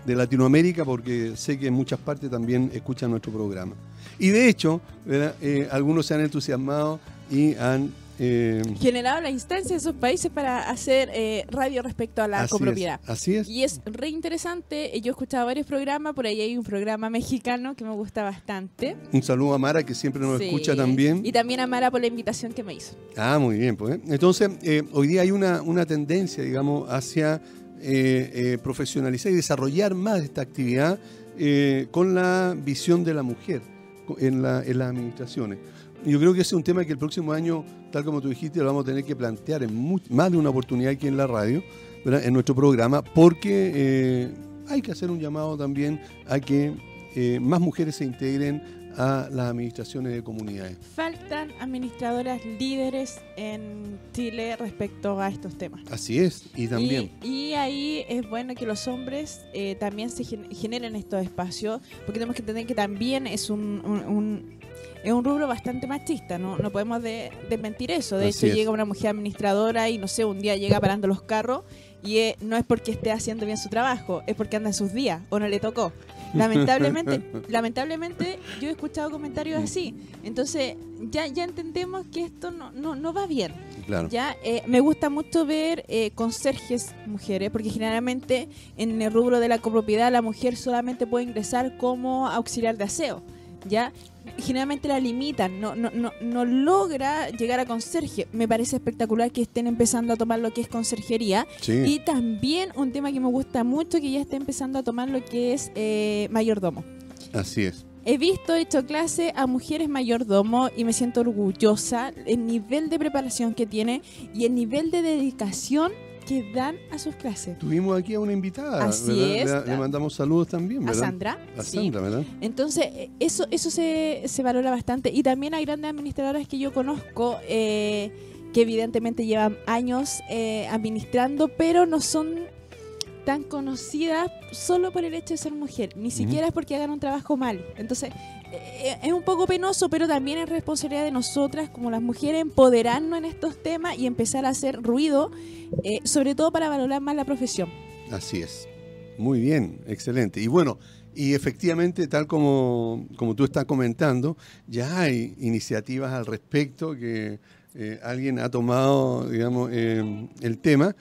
de Latinoamérica porque sé que en muchas partes también escuchan nuestro programa. Y de hecho, eh, algunos se han entusiasmado y han... Eh, generado la instancia de esos países para hacer eh, radio respecto a la copropiedad. así es. Y es re interesante. Yo he escuchado varios programas, por ahí hay un programa mexicano que me gusta bastante. Un saludo a Mara que siempre nos escucha también. Y también a Mara por la invitación que me hizo. Ah, muy bien. Pues, Entonces, hoy día hay una, una tendencia, digamos, hacia eh, eh, profesionalizar y desarrollar más esta actividad eh, con la visión de la mujer en, la, en las administraciones. Yo creo que ese es un tema que el próximo año, tal como tú dijiste, lo vamos a tener que plantear en más de una oportunidad aquí en la radio, en nuestro programa, porque hay que hacer un llamado también a que más mujeres se integren a las administraciones de comunidades. Faltan administradoras líderes en Chile respecto a estos temas. Así es, y también. Y, ahí es bueno que los hombres eh, también se generen estos espacios, porque tenemos que entender que también es un, es un rubro bastante machista, no, no podemos desmentir eso. De hecho, llega una mujer administradora y no sé, un día llega parando los carros y eh, no es porque esté haciendo bien su trabajo, es porque anda en sus días o no le tocó. Lamentablemente, lamentablemente yo he escuchado comentarios así. Entonces, ya, ya entendemos que esto no, no, no va bien. Claro. Ya eh, me gusta mucho ver eh, conserjes mujeres, porque generalmente en el rubro de la copropiedad la mujer solamente puede ingresar como auxiliar de aseo. ¿ya? Generalmente la limitan, no, no, no, no logra llegar a conserje. Me parece espectacular que estén empezando a tomar lo que es conserjería. Y también un tema que me gusta mucho, que ya esté empezando a tomar lo que es eh, mayordomo. Así es. He visto, he hecho clase a mujeres mayordomo y me siento orgullosa el nivel de preparación que tiene y el nivel de dedicación que dan a sus clases. Tuvimos aquí a una invitada. Así es. Le, mandamos saludos también, ¿verdad? A Sandra. A Sandra, ¿verdad? Entonces, eh, eso, eso se, se, valora bastante. Y también hay grandes administradoras que yo conozco eh, que evidentemente llevan años eh, administrando, pero no son tan conocidas solo por el hecho de ser mujer, ni siquiera es porque hagan un trabajo mal. Entonces, es un poco penoso, pero también es responsabilidad de nosotras como las mujeres empoderarnos en estos temas y empezar a hacer ruido, eh, sobre todo para valorar más la profesión. Así es. Muy bien, excelente. Y bueno, y efectivamente, tal como, como tú estás comentando, ya hay iniciativas al respecto que eh, alguien ha tomado, digamos, el tema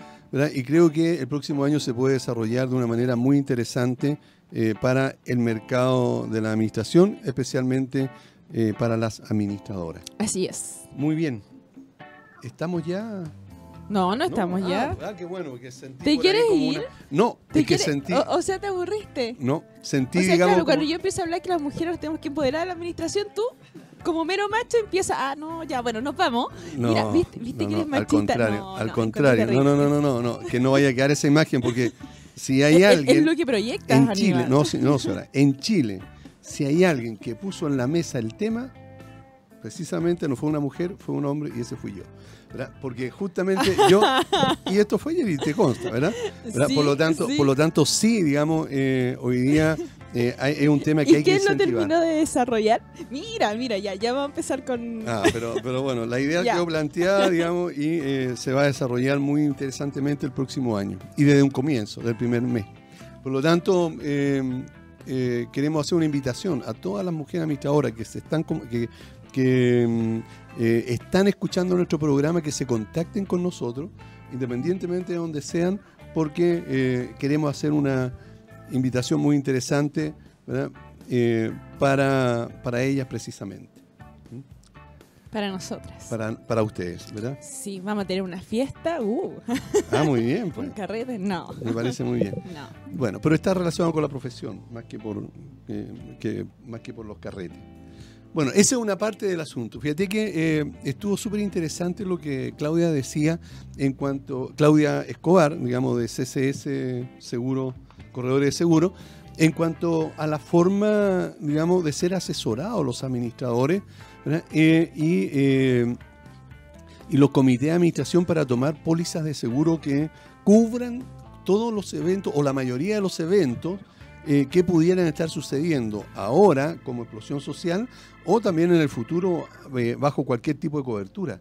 y creo que el próximo año se puede desarrollar de una manera muy interesante eh, para el mercado de la administración, especialmente eh, para las administradoras. Así es. Muy bien. ¿Estamos ya? No, no estamos ya. Ah, qué bueno, que sentí ¿Te quieres ir? No, ¿Te que sentí... O, sea, ¿te aburriste? No, sentí, o sea, digamos... Claro, cuando yo empiezo a hablar que las mujeres tenemos que empoderar a la administración, tú como mero macho empieza, ah, no, ya, bueno, nos vamos. Mira, viste, viste que eres machista. Al contrario, al contrario. No, no, no, no, no, que no vaya a quedar esa imagen porque si hay alguien... Es lo que proyectas, En Chile, no, no, señora, en Chile, si hay alguien que puso en la mesa el tema, precisamente no fue una mujer, fue un hombre y ese fui yo. ¿verdad? Porque justamente yo, y esto fue ayer y te consta, ¿verdad? por, lo tanto, por lo tanto, sí, digamos, eh, hoy día eh, es un tema que hay que incentivar. ¿Y quién lo terminó de desarrollar? Mira, mira, ya, ya vamos a empezar con... Ah, pero, pero bueno, la idea quedó planteada, digamos, y eh, se va a desarrollar muy interesantemente el próximo año. Y desde un comienzo, del primer mes. Por lo tanto, em, eh, queremos hacer una invitación a todas las mujeres administradoras que se están que, que em, están escuchando nuestro programa, que se contacten con nosotros, independientemente de donde sean, porque queremos hacer una invitación muy interesante eh, para, para ellas precisamente. Para nosotras. Para, para ustedes, ¿verdad? Sí, vamos a tener una fiesta. Uh. Ah, muy bien. Pues. ¿Un carrete? No. Me parece muy bien. No. Bueno, pero está relacionado con la profesión, más que por, eh, que, más que por los carretes. Bueno, esa es una parte del asunto. Fíjate que eh, estuvo súper interesante lo que Claudia decía en cuanto, Claudia Escobar, digamos, de CCS Seguro corredores de seguro, en cuanto a la forma, digamos, de ser asesorados los administradores eh, y, eh, y los comités de administración para tomar pólizas de seguro que cubran todos los eventos o la mayoría de los eventos eh, que pudieran estar sucediendo ahora como explosión social o también en el futuro bajo cualquier tipo de cobertura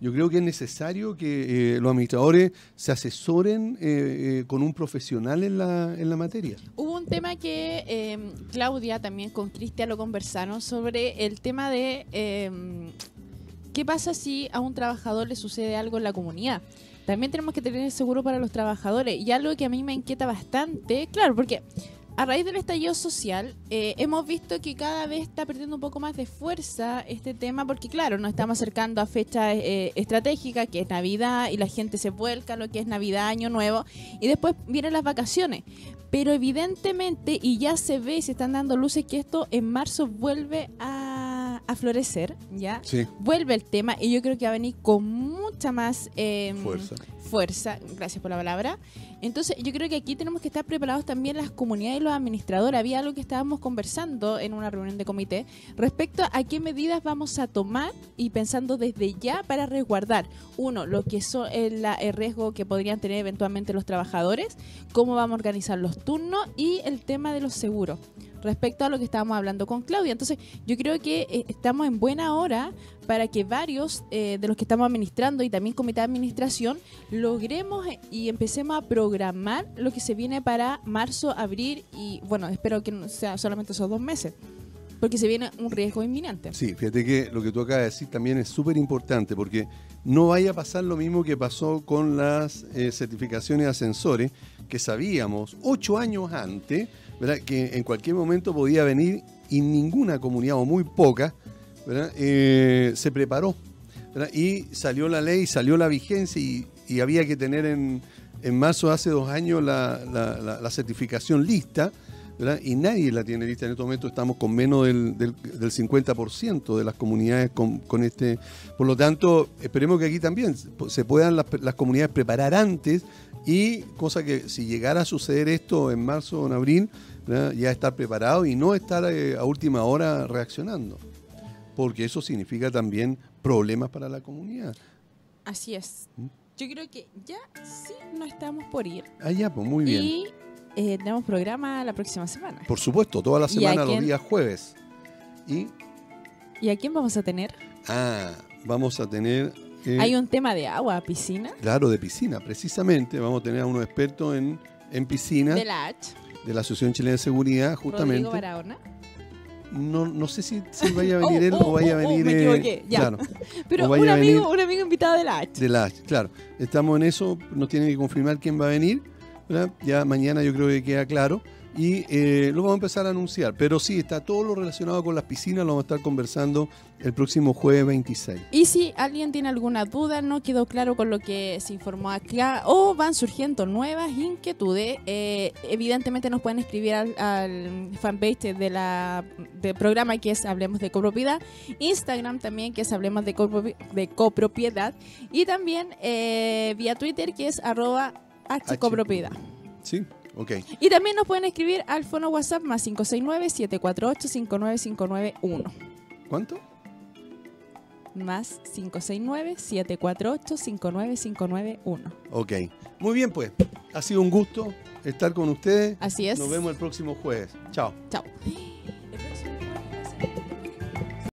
yo creo que es necesario que eh, los administradores se asesoren eh, eh, con un profesional en la, en la materia. Hubo un tema que em, Claudia también con Cristian lo conversaron sobre el tema de em, qué pasa si a un trabajador le sucede algo en la comunidad. También tenemos que tener seguro para los trabajadores. Y algo que a mí me inquieta bastante, claro, porque a raíz del estallido social, eh, hemos visto que cada vez está perdiendo un poco más de fuerza este tema, porque claro, nos estamos acercando a fechas eh, estratégicas, que es Navidad, y la gente se vuelca lo que es Navidad, Año Nuevo, y después vienen las vacaciones. Pero evidentemente, y ya se ve y se están dando luces que esto en marzo vuelve a, florecer, ¿ya? Sí. Vuelve el tema, y yo creo que va a venir con mucha más em, fuerza. fuerza, gracias por la palabra. Entonces yo creo que aquí tenemos que estar preparados también las comunidades y los administradores. Había algo que estábamos conversando en una reunión de comité respecto a qué medidas vamos a tomar y pensando desde ya para resguardar, uno, lo que son el, el riesgo que podrían tener eventualmente los trabajadores, cómo vamos a organizar los turnos y el tema de los seguros respecto a lo que estábamos hablando con Claudia. Entonces, yo creo que eh, estamos en buena hora para que varios eh, de los que estamos administrando y también comité de administración logremos eh, y empecemos a programar lo que se viene para marzo, abril y, bueno, espero que no sea solamente esos dos meses. Porque se viene un riesgo inminente. Sí, fíjate que lo que tú acabas de decir también es súper importante porque no vaya a pasar lo mismo que pasó con las certificaciones de ascensores, que sabíamos ocho años antes que en cualquier momento podía venir y ninguna comunidad o muy poca eh, se preparó. Y salió la ley, salió la vigencia y, había que tener en, en, marzo hace dos años la, certificación lista. y nadie la tiene lista en este momento, estamos con menos del, del, 50% de las comunidades con, este. Por lo tanto, esperemos que aquí también se puedan las, comunidades preparar antes y cosa que si llegara a suceder esto en marzo o en abril, ya estar preparado y no estar eh, a última hora reaccionando, porque eso significa también problemas para la comunidad. Así es. ¿Mm? Yo creo que ya sí no estamos por ir. Ah, ya, pues muy bien. Y eh, tenemos programa la próxima semana. Por supuesto, toda la semana, los días jueves. ¿Y? ¿Y a quién vamos a tener? Ah, vamos a tener... Eh, ¿Hay un tema de agua, piscina? Claro, de piscina, precisamente. Vamos a tener a unos expertos en, en piscina. De la H de la Asociación Chilena de Seguridad, justamente. ¿Rodrigo Barahona? No, no sé si, vaya a venir él o oh, vaya a oh, oh, venir. me equivoqué, ya. Pero un amigo, un amigo invitado de la H. De la H, claro. Estamos en eso, nos tienen que confirmar quién va a venir. Ya mañana yo creo que queda claro y eh, lo vamos a empezar a anunciar. Pero sí, está todo lo relacionado con las piscinas, lo vamos a estar conversando el próximo jueves 26. Y si alguien tiene alguna duda, no quedó claro con lo que se informó acá o van surgiendo nuevas inquietudes, eh, evidentemente nos pueden escribir al, fanpage de la, del programa que es Hablemos de Copropiedad, Instagram también que es Hablemos de, de Copropiedad y también eh, vía Twitter que es arroba hcopropiedad. Sí, y también nos pueden escribir al fono WhatsApp más 569-748-59591. ¿Cuánto? Más 569-748-59591. Ok. Muy bien, pues. Ha sido un gusto estar con ustedes. Así es. Nos vemos el próximo jueves. Chao. Chao.